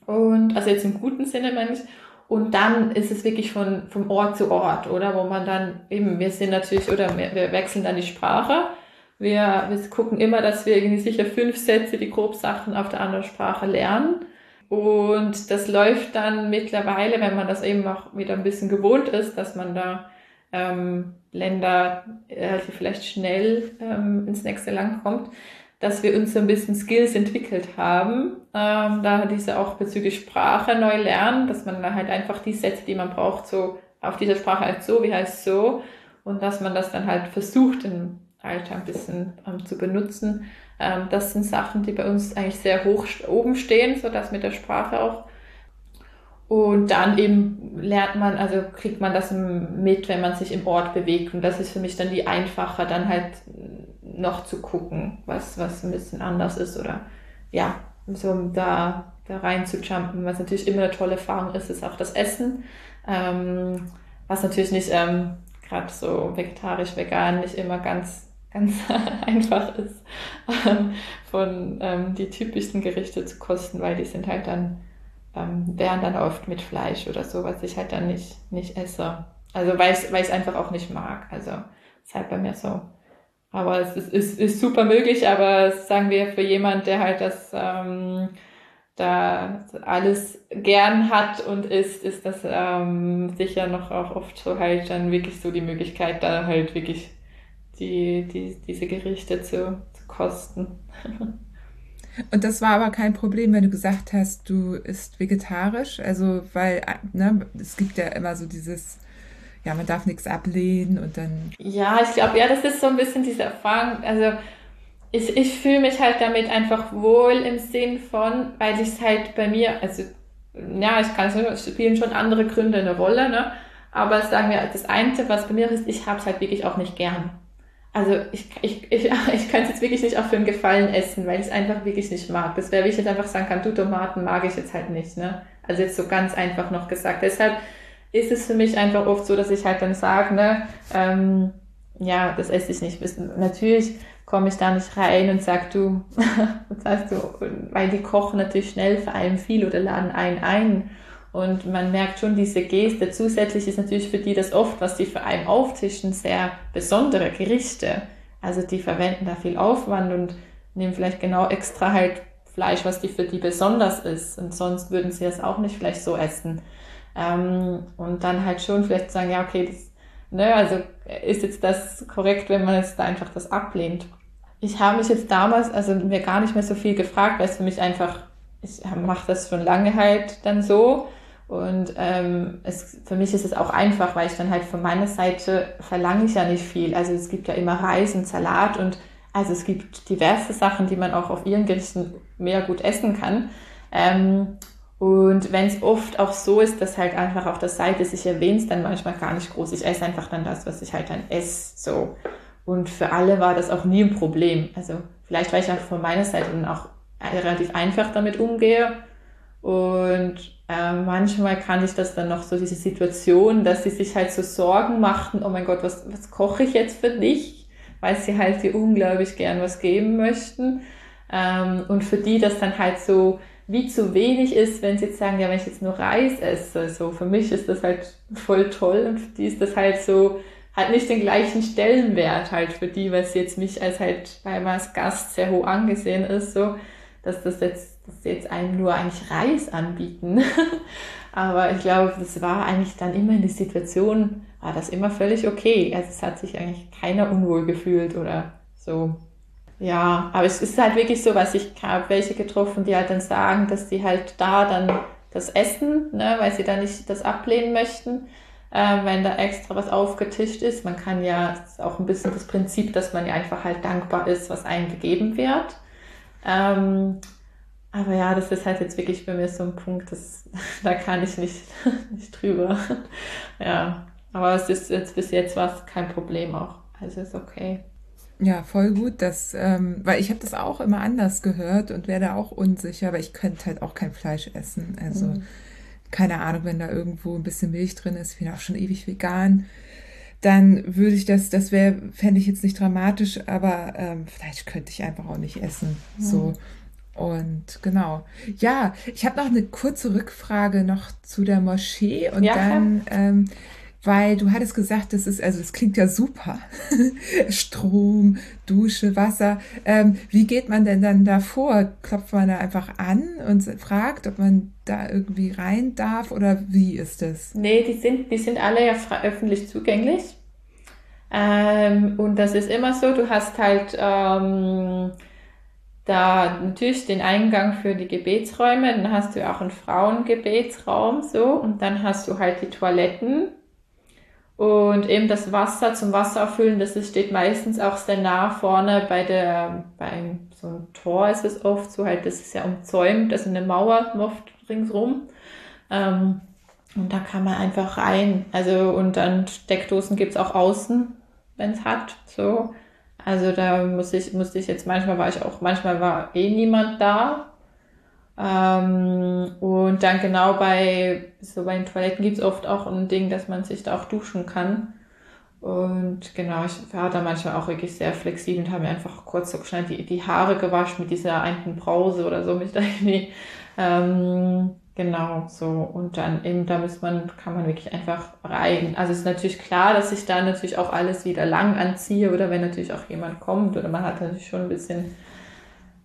Und also jetzt im guten Sinne meine ich. Und dann ist es wirklich von, vom Ort zu Ort, oder? Wo man dann eben, wir sind natürlich, oder wir, wir wechseln dann die Sprache. Wir, wir gucken immer, dass wir irgendwie sicher fünf Sätze, die Grobsachen auf der anderen Sprache lernen. Und das läuft dann mittlerweile, wenn man das eben auch wieder ein bisschen gewohnt ist, dass man da ähm, Länder äh, vielleicht schnell ähm, ins nächste Land kommt, dass wir uns so ein bisschen Skills entwickelt haben, ähm, da diese auch bezüglich Sprache neu lernen, dass man da halt einfach die Sätze, die man braucht, so auf dieser Sprache halt so, wie heißt so, und dass man das dann halt versucht im Alltag ein bisschen ähm, zu benutzen. Ähm, das sind Sachen, die bei uns eigentlich sehr hoch oben stehen, so dass mit der Sprache auch. Und dann eben lernt man, also kriegt man das mit, wenn man sich im Ort bewegt. Und das ist für mich dann die einfacher, dann halt noch zu gucken, was, was ein bisschen anders ist oder ja, so da, da rein zu jumpen. Was natürlich immer eine tolle Erfahrung ist, ist auch das Essen. Ähm, was natürlich nicht ähm, gerade so vegetarisch, vegan nicht immer ganz ganz einfach ist, ähm, von ähm, die typischsten Gerichte zu kosten, weil die sind halt dann, ähm, wären dann oft mit Fleisch oder so, was ich halt dann nicht, nicht esse. Also weil ich es einfach auch nicht mag. Also ist halt bei mir so. Aber es ist, ist, ist super möglich, aber sagen wir für jemand, der halt das ähm, da alles gern hat und isst, ist das ähm, sicher noch auch oft so halt dann wirklich so die Möglichkeit, da halt wirklich die, die, diese Gerichte zu, zu kosten. Und das war aber kein Problem, wenn du gesagt hast, du isst vegetarisch. Also, weil ne, es gibt ja immer so dieses, ja, man darf nichts ablehnen und dann. Ja, ich glaube, ja, das ist so ein bisschen diese Erfahrung. Also, ich, ich fühle mich halt damit einfach wohl im Sinn von, weil ich es halt bei mir, also, ja, ich kann es spielen schon andere Gründe eine Rolle, ne? Aber sagen wir, das eine, was bei mir ist, ich habe es halt wirklich auch nicht gern. Also ich, ich, ich, ich kann es jetzt wirklich nicht auch für einen Gefallen essen, weil ich es einfach wirklich nicht mag. Das wäre, wie ich jetzt einfach sagen kann, du Tomaten mag ich jetzt halt nicht. Ne? Also jetzt so ganz einfach noch gesagt. Deshalb ist es für mich einfach oft so, dass ich halt dann sage, ne, ähm, ja, das esse ich nicht. Natürlich komme ich da nicht rein und sag du, was heißt du, weil die kochen natürlich schnell vor allem viel oder laden einen ein. Und man merkt schon diese Geste. Zusätzlich ist natürlich für die das oft, was die für einen auftischen, sehr besondere Gerichte. Also die verwenden da viel Aufwand und nehmen vielleicht genau extra halt Fleisch, was die für die besonders ist. Und sonst würden sie es auch nicht vielleicht so essen. Ähm, und dann halt schon vielleicht sagen, ja, okay, das, ne, also ist jetzt das korrekt, wenn man jetzt da einfach das ablehnt. Ich habe mich jetzt damals, also mir gar nicht mehr so viel gefragt, weil es für mich einfach, ich mache das schon lange halt dann so. Und ähm, es, für mich ist es auch einfach, weil ich dann halt von meiner Seite verlange ich ja nicht viel. Also es gibt ja immer Reis und Salat und also es gibt diverse Sachen, die man auch auf ihren Gerichten mehr gut essen kann. Ähm, und wenn es oft auch so ist, dass halt einfach auf der Seite sich erwähnt, dann manchmal gar nicht groß. Ich esse einfach dann das, was ich halt dann esse. So. Und für alle war das auch nie ein Problem. Also vielleicht, weil ich halt von meiner Seite dann auch relativ einfach damit umgehe. Und äh, manchmal kann ich das dann noch so, diese Situation, dass sie sich halt so Sorgen machten, oh mein Gott, was, was koche ich jetzt für dich? Weil sie halt dir unglaublich gern was geben möchten. Ähm, und für die das dann halt so wie zu wenig ist, wenn sie jetzt sagen, ja, wenn ich jetzt nur Reis esse, so für mich ist das halt voll toll und für die ist das halt so, hat nicht den gleichen Stellenwert halt für die, was jetzt mich als halt bei als Gast sehr hoch angesehen ist, so, dass das jetzt, dass sie jetzt einem nur eigentlich Reis anbieten. Aber ich glaube, das war eigentlich dann immer in die Situation, war das immer völlig okay. Also es hat sich eigentlich keiner unwohl gefühlt oder so. Ja, aber es ist halt wirklich so, was ich habe welche getroffen, die halt dann sagen, dass die halt da dann das essen, ne, weil sie dann nicht das ablehnen möchten, äh, wenn da extra was aufgetischt ist. Man kann ja, auch ein bisschen das Prinzip, dass man ja einfach halt dankbar ist, was einem gegeben wird. Ähm, aber ja, das ist halt jetzt wirklich bei mir so ein Punkt, das, da kann ich nicht, nicht drüber. ja, aber es ist jetzt bis jetzt was kein Problem auch. Also ist okay. Ja, voll gut, dass, ähm, weil ich habe das auch immer anders gehört und werde auch unsicher, aber ich könnte halt auch kein Fleisch essen. Also mhm. keine Ahnung, wenn da irgendwo ein bisschen Milch drin ist, ich bin auch schon ewig vegan, dann würde ich das, das wäre, fände ich jetzt nicht dramatisch, aber ähm, Fleisch könnte ich einfach auch nicht essen. Mhm. So. Und genau. Ja, ich habe noch eine kurze Rückfrage noch zu der Moschee und ja, dann ähm, weil du hattest gesagt, das ist, also es klingt ja super. Strom, Dusche, Wasser. Ähm, wie geht man denn dann da vor? Klopft man da einfach an und fragt, ob man da irgendwie rein darf oder wie ist das? Nee, die sind, die sind alle ja öffentlich zugänglich. Ähm, und das ist immer so, du hast halt ähm, da natürlich den Eingang für die Gebetsräume, dann hast du auch einen Frauengebetsraum so und dann hast du halt die Toiletten und eben das Wasser zum Wasser auffüllen, das steht meistens auch sehr nah vorne bei der, bei so einem Tor ist es oft so halt, das ist ja umzäumt, das ist eine Mauer oft ringsrum. Ähm, und da kann man einfach rein. Also, und dann Steckdosen gibt's auch außen, wenn es hat. So. Also da muss ich, musste ich jetzt, manchmal war ich auch, manchmal war eh niemand da. Ähm, und dann genau bei, so bei den Toiletten gibt's oft auch ein Ding, dass man sich da auch duschen kann. Und genau, ich war da manchmal auch wirklich sehr flexibel und habe mir einfach kurz so schnell die, die Haare gewaschen mit dieser einen Brause oder so, mich da irgendwie, ähm, genau, so. Und dann eben, da muss man, kann man wirklich einfach rein. Also es ist natürlich klar, dass ich da natürlich auch alles wieder lang anziehe oder wenn natürlich auch jemand kommt oder man hat natürlich schon ein bisschen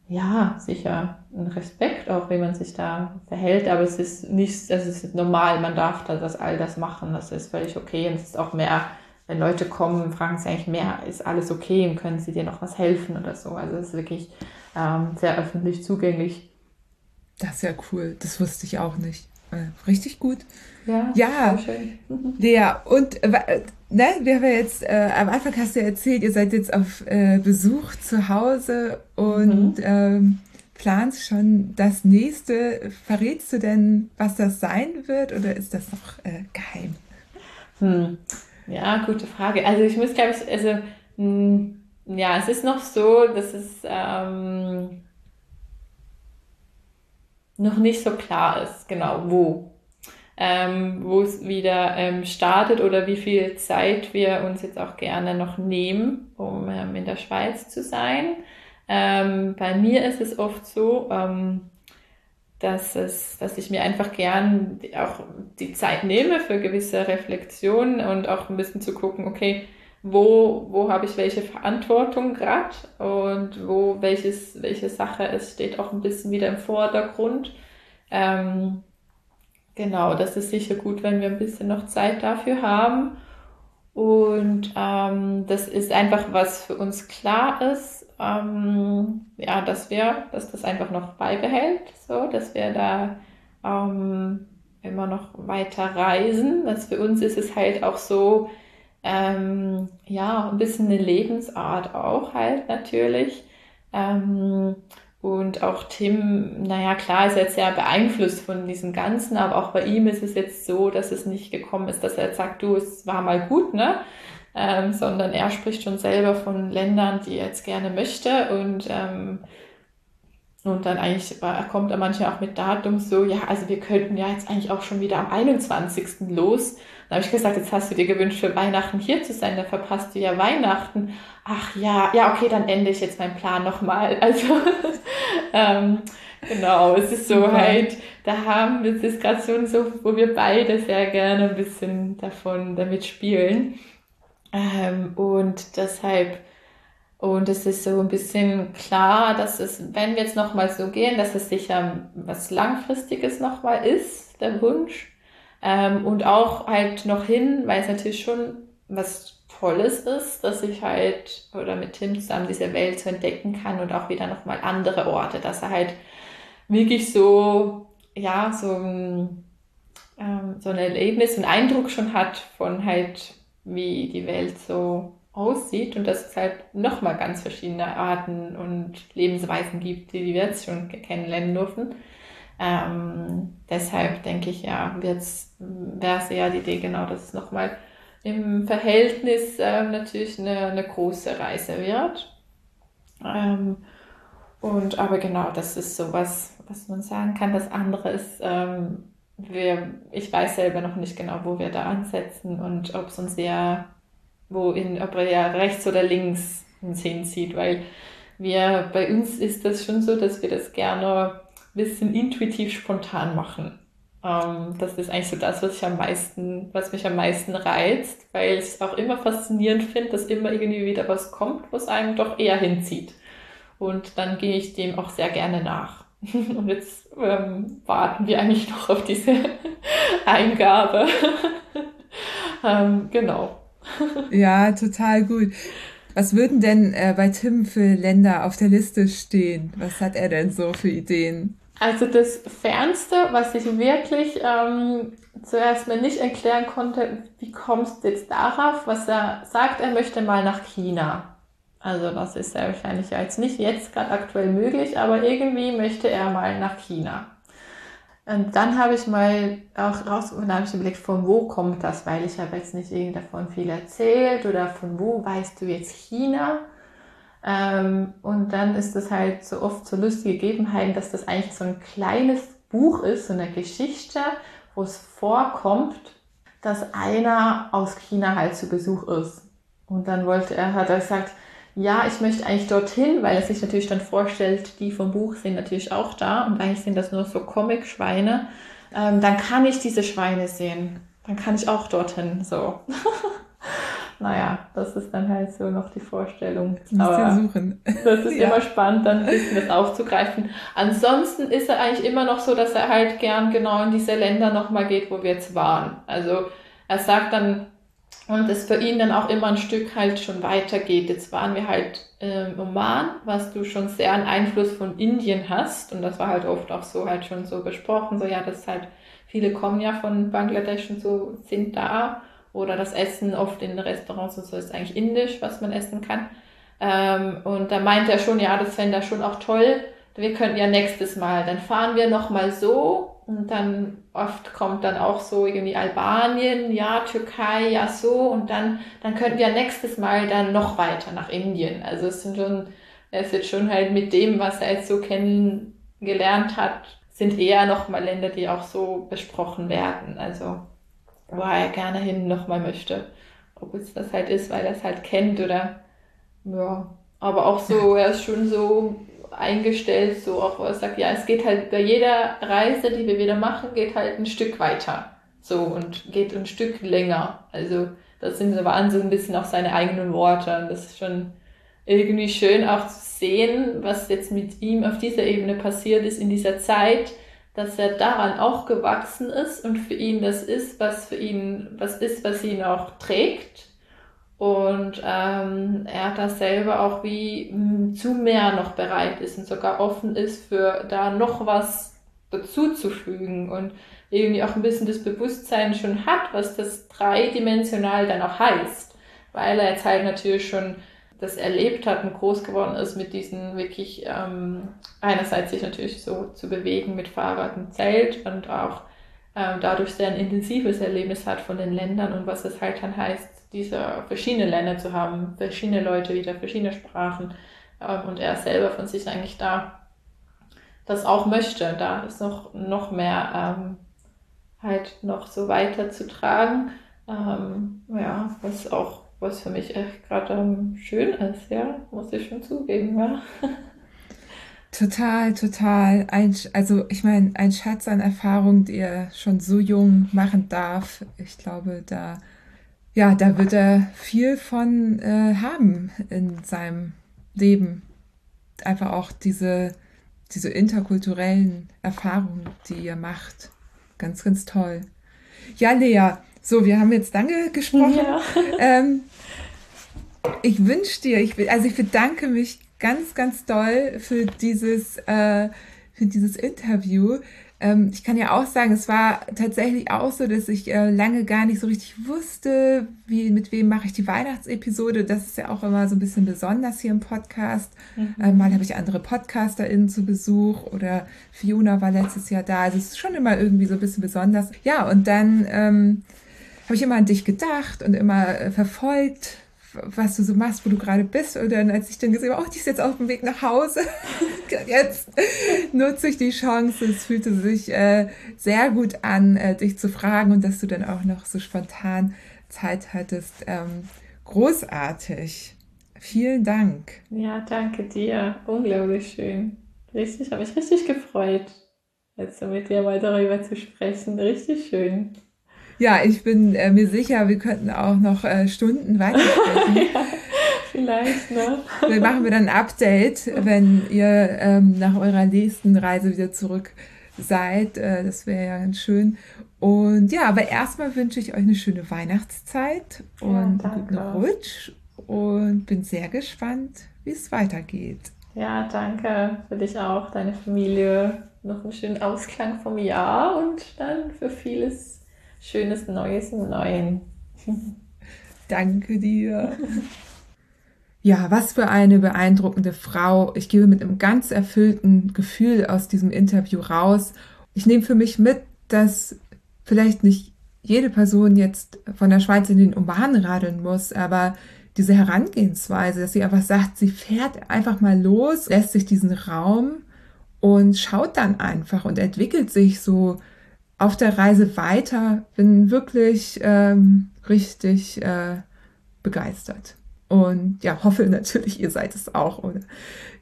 ja, sicher ein Respekt auch, wie man sich da verhält, aber es ist nicht, es ist normal, man darf da das all das machen, das ist völlig okay und es ist auch mehr, wenn Leute kommen, fragen sie eigentlich mehr, ist alles okay und können sie dir noch was helfen oder so, also es ist wirklich ähm, sehr öffentlich zugänglich. Das ist ja cool, das wusste ich auch nicht. Äh, richtig gut. Ja, ja. schön. Lea, und äh, ne, wir haben ja jetzt, äh, am Anfang hast du ja erzählt, ihr seid jetzt auf äh, Besuch zu Hause und mhm. ähm, planst schon das nächste. Verrätst du denn, was das sein wird oder ist das noch äh, geheim? Hm. Ja, gute Frage. Also ich muss, glaube ich, also mh, hm, ja, es ist noch so, dass es ähm, noch nicht so klar ist, genau wo. Ähm, wo es wieder ähm, startet oder wie viel Zeit wir uns jetzt auch gerne noch nehmen, um ähm, in der Schweiz zu sein. Ähm, bei mir ist es oft so, ähm, dass, es, dass ich mir einfach gern auch die Zeit nehme für gewisse Reflexionen und auch ein bisschen zu gucken, okay, wo, wo habe ich welche Verantwortung gerade und wo welches, welche Sache es steht auch ein bisschen wieder im Vordergrund. Ähm, genau, das ist sicher gut, wenn wir ein bisschen noch Zeit dafür haben. Und ähm, das ist einfach, was für uns klar ist, ähm, ja, dass wir, dass das einfach noch beibehält, so, dass wir da ähm, immer noch weiter reisen. Das für uns ist es halt auch so, ähm, ja, ein bisschen eine Lebensart auch halt natürlich. Ähm, und auch Tim, naja, klar ist er jetzt sehr beeinflusst von diesem Ganzen, aber auch bei ihm ist es jetzt so, dass es nicht gekommen ist, dass er jetzt sagt, du, es war mal gut, ne? Ähm, sondern er spricht schon selber von Ländern, die er jetzt gerne möchte und ähm, und dann eigentlich kommt er manchmal auch mit Datum so, ja, also wir könnten ja jetzt eigentlich auch schon wieder am 21. los Dann habe ich gesagt, jetzt hast du dir gewünscht, für Weihnachten hier zu sein, dann verpasst du ja Weihnachten. Ach ja, ja, okay, dann ende ich jetzt meinen Plan nochmal. Also, ähm, genau, es ist so Super. halt, da haben wir, es gerade so, so, wo wir beide sehr gerne ein bisschen davon, damit spielen. Ähm, und deshalb, und es ist so ein bisschen klar, dass es, wenn wir jetzt nochmal so gehen, dass es sicher was Langfristiges nochmal ist, der Wunsch. Ähm, und auch halt noch hin, weil es natürlich schon was Tolles ist, dass ich halt oder mit Tim zusammen diese Welt so entdecken kann und auch wieder nochmal andere Orte, dass er halt wirklich so, ja, so ein, ähm, so ein Erlebnis, einen Eindruck schon hat von halt, wie die Welt so aussieht und dass es halt nochmal ganz verschiedene Arten und Lebensweisen gibt, die wir jetzt schon kennenlernen durften. Ähm, deshalb denke ich, ja, wäre es ja die Idee, genau, dass es nochmal im Verhältnis äh, natürlich eine, eine, große Reise wird. Ähm, und aber genau, das ist sowas, was man sagen kann. Das andere ist, ähm, wir, ich weiß selber noch nicht genau, wo wir da ansetzen und ob es uns eher, wo in, ob er ja rechts oder links uns hinzieht, weil wir, bei uns ist das schon so, dass wir das gerne bisschen intuitiv spontan machen. Ähm, das ist eigentlich so das, was ich am meisten, was mich am meisten reizt, weil ich es auch immer faszinierend finde, dass immer irgendwie wieder was kommt, was einem doch eher hinzieht. Und dann gehe ich dem auch sehr gerne nach. Und jetzt ähm, warten wir eigentlich noch auf diese Eingabe. ähm, genau. Ja, total gut. Was würden denn äh, bei Tim für Länder auf der Liste stehen? Was hat er denn so für Ideen? Also das Fernste, was ich wirklich ähm, zuerst mal nicht erklären konnte, wie kommst du jetzt darauf, was er sagt, er möchte mal nach China. Also das ist ja wahrscheinlich jetzt nicht jetzt gerade aktuell möglich, aber irgendwie möchte er mal nach China. Und dann habe ich mal auch rausgefunden, habe ich überlegt, von wo kommt das, weil ich habe jetzt nicht irgendwie davon viel erzählt oder von wo weißt du jetzt China. Ähm, und dann ist es halt so oft so lustige Gegebenheiten, dass das eigentlich so ein kleines Buch ist, so eine Geschichte, wo es vorkommt, dass einer aus China halt zu Besuch ist. Und dann wollte er, hat er gesagt, ja, ich möchte eigentlich dorthin, weil er sich natürlich dann vorstellt, die vom Buch sind natürlich auch da und eigentlich sind das nur so Comic-Schweine. Ähm, dann kann ich diese Schweine sehen. Dann kann ich auch dorthin, so. naja, das ist dann halt so noch die Vorstellung. Aber suchen. das ist ja. immer spannend, dann ein bisschen das aufzugreifen. Ansonsten ist er eigentlich immer noch so, dass er halt gern genau in diese Länder nochmal geht, wo wir jetzt waren. Also er sagt dann, und es für ihn dann auch immer ein Stück halt schon weitergeht. Jetzt waren wir halt im Oman, was du schon sehr einen Einfluss von Indien hast. Und das war halt oft auch so halt schon so besprochen. So, ja, das ist halt, viele kommen ja von Bangladesch und so, sind da oder das Essen oft in Restaurants und so ist eigentlich indisch, was man essen kann. Ähm, und da meint er schon, ja, das fände er schon auch toll. Wir könnten ja nächstes Mal, dann fahren wir nochmal so und dann oft kommt dann auch so irgendwie Albanien, ja, Türkei, ja so und dann, dann könnten wir nächstes Mal dann noch weiter nach Indien. Also es sind schon, er ist jetzt schon halt mit dem, was er jetzt so kennengelernt hat, sind eher nochmal Länder, die auch so besprochen werden. Also wo er gerne hin nochmal möchte. Ob es das halt ist, weil er es halt kennt oder ja. Aber auch so, er ist schon so eingestellt, so auch wo er sagt, ja, es geht halt bei jeder Reise, die wir wieder machen, geht halt ein Stück weiter. So und geht ein Stück länger. Also das sind waren so ein bisschen auch seine eigenen Worte. Und das ist schon irgendwie schön auch zu sehen, was jetzt mit ihm auf dieser Ebene passiert ist in dieser Zeit, dass er daran auch gewachsen ist und für ihn das ist, was für ihn, was ist, was ihn auch trägt. Und ähm, er da selber auch wie hm, zu mehr noch bereit ist und sogar offen ist für da noch was dazuzufügen und irgendwie auch ein bisschen das Bewusstsein schon hat, was das dreidimensional dann auch heißt. Weil er jetzt halt natürlich schon das erlebt hat und groß geworden ist mit diesen wirklich ähm, einerseits sich natürlich so zu bewegen mit Fahrrad und Zelt und auch ähm, dadurch sehr ein intensives Erlebnis hat von den Ländern und was es halt dann heißt, diese verschiedene Länder zu haben, verschiedene Leute wieder, verschiedene Sprachen ähm, und er selber von sich eigentlich da das auch möchte, da ist noch, noch mehr ähm, halt noch so weiter zu tragen. Ähm, ja, was auch, was für mich echt gerade ähm, schön ist, ja, muss ich schon zugeben, ja. Total, total. Ein, also ich meine, ein Schatz an Erfahrung, die er schon so jung machen darf. Ich glaube, da, ja, da wird er viel von äh, haben in seinem Leben. Einfach auch diese, diese interkulturellen Erfahrungen, die ihr macht. Ganz, ganz toll. Ja, Lea, so, wir haben jetzt lange gesprochen. Ja. Ähm, ich wünsche dir, ich, also ich bedanke mich ganz, ganz doll für dieses, äh, für dieses Interview. Ähm, ich kann ja auch sagen, es war tatsächlich auch so, dass ich äh, lange gar nicht so richtig wusste, wie, mit wem mache ich die Weihnachtsepisode. Das ist ja auch immer so ein bisschen besonders hier im Podcast. Mhm. Äh, mal habe ich andere PodcasterInnen zu Besuch oder Fiona war letztes Jahr da. Also es ist schon immer irgendwie so ein bisschen besonders. Ja, und dann ähm, habe ich immer an dich gedacht und immer äh, verfolgt, was du so machst, wo du gerade bist. Und dann, als ich dann gesehen habe, oh, die ist jetzt auf dem Weg nach Hause, jetzt nutze ich die Chance. Es fühlte sich äh, sehr gut an, äh, dich zu fragen und dass du dann auch noch so spontan Zeit hattest. Ähm, großartig. Vielen Dank. Ja, danke dir. Unglaublich schön. Richtig, habe mich richtig gefreut, jetzt mit dir mal darüber zu sprechen. Richtig schön. Ja, ich bin äh, mir sicher, wir könnten auch noch äh, Stunden weitersprechen. ja, vielleicht, ne? Dann machen wir dann ein Update, wenn ihr ähm, nach eurer nächsten Reise wieder zurück seid. Äh, das wäre ja ganz schön. Und ja, aber erstmal wünsche ich euch eine schöne Weihnachtszeit und ja, einen guten Rutsch und bin sehr gespannt, wie es weitergeht. Ja, danke für dich auch, deine Familie. Noch einen schönen Ausklang vom Jahr und dann für vieles schönes Neues im Neuen. Danke dir. Ja, was für eine beeindruckende Frau. Ich gebe mit einem ganz erfüllten Gefühl aus diesem Interview raus. Ich nehme für mich mit, dass vielleicht nicht jede Person jetzt von der Schweiz in den Oman radeln muss, aber diese Herangehensweise, dass sie einfach sagt, sie fährt einfach mal los, lässt sich diesen Raum und schaut dann einfach und entwickelt sich so auf der Reise weiter, bin wirklich ähm, richtig äh, begeistert. Und ja, hoffe natürlich, ihr seid es auch. Oder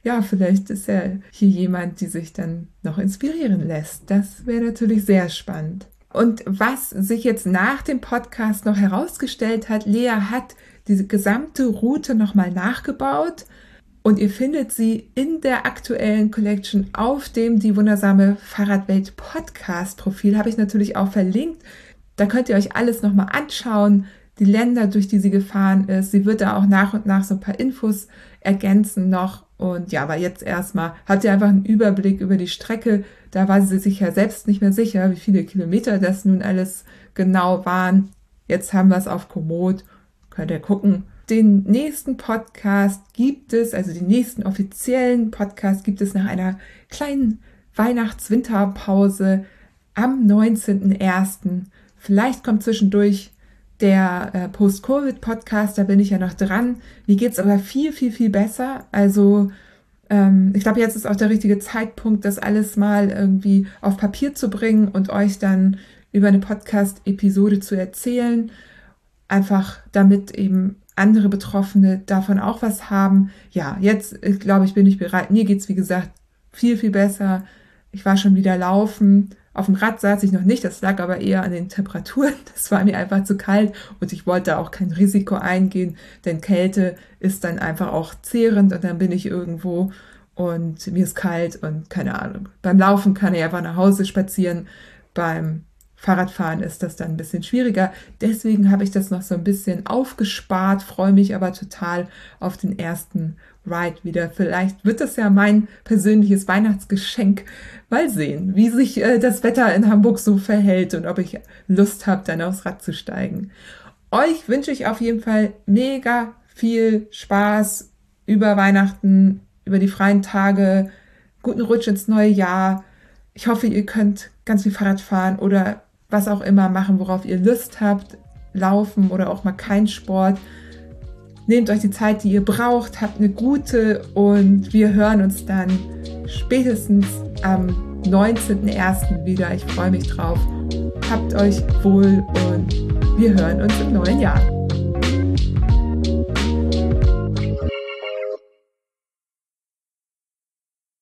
ja, vielleicht ist ja hier jemand, die sich dann noch inspirieren lässt. Das wäre natürlich sehr spannend. Und was sich jetzt nach dem Podcast noch herausgestellt hat, Lea hat diese gesamte Route nochmal nachgebaut und ihr findet sie in der aktuellen Collection auf dem Die Wundersame Fahrradwelt Podcast Profil. Habe ich natürlich auch verlinkt. Da könnt ihr euch alles nochmal anschauen. Die Länder, durch die sie gefahren ist. Sie wird da auch nach und nach so ein paar Infos ergänzen noch. Und ja, aber jetzt erstmal hat sie einfach einen Überblick über die Strecke. Da war sie sich ja selbst nicht mehr sicher, wie viele Kilometer das nun alles genau waren. Jetzt haben wir es auf Komoot. Könnt ihr gucken. Den nächsten Podcast gibt es, also den nächsten offiziellen Podcast gibt es nach einer kleinen Weihnachts-Winterpause am 19.01. Vielleicht kommt zwischendurch der äh, Post-Covid-Podcast, da bin ich ja noch dran. Mir geht's aber viel, viel, viel besser. Also ähm, ich glaube, jetzt ist auch der richtige Zeitpunkt, das alles mal irgendwie auf Papier zu bringen und euch dann über eine Podcast-Episode zu erzählen. Einfach damit eben andere Betroffene davon auch was haben. Ja, jetzt äh, glaube ich, bin ich bereit. Mir geht's wie gesagt viel, viel besser. Ich war schon wieder laufen. Auf dem Rad saß ich noch nicht, das lag aber eher an den Temperaturen. Das war mir einfach zu kalt und ich wollte auch kein Risiko eingehen, denn Kälte ist dann einfach auch zehrend und dann bin ich irgendwo und mir ist kalt und keine Ahnung. Beim Laufen kann ich einfach nach Hause spazieren. Beim Fahrradfahren ist das dann ein bisschen schwieriger. Deswegen habe ich das noch so ein bisschen aufgespart, freue mich aber total auf den ersten Ride wieder. Vielleicht wird das ja mein persönliches Weihnachtsgeschenk. Mal sehen, wie sich äh, das Wetter in Hamburg so verhält und ob ich Lust habe, dann aufs Rad zu steigen. Euch wünsche ich auf jeden Fall mega viel Spaß über Weihnachten, über die freien Tage, guten Rutsch ins neue Jahr. Ich hoffe, ihr könnt ganz viel Fahrrad fahren oder was auch immer machen, worauf ihr Lust habt, laufen oder auch mal kein Sport. Nehmt euch die Zeit, die ihr braucht, habt eine gute und wir hören uns dann spätestens am 19.01. wieder. Ich freue mich drauf. Habt euch wohl und Wir hören uns im neuen Jahr.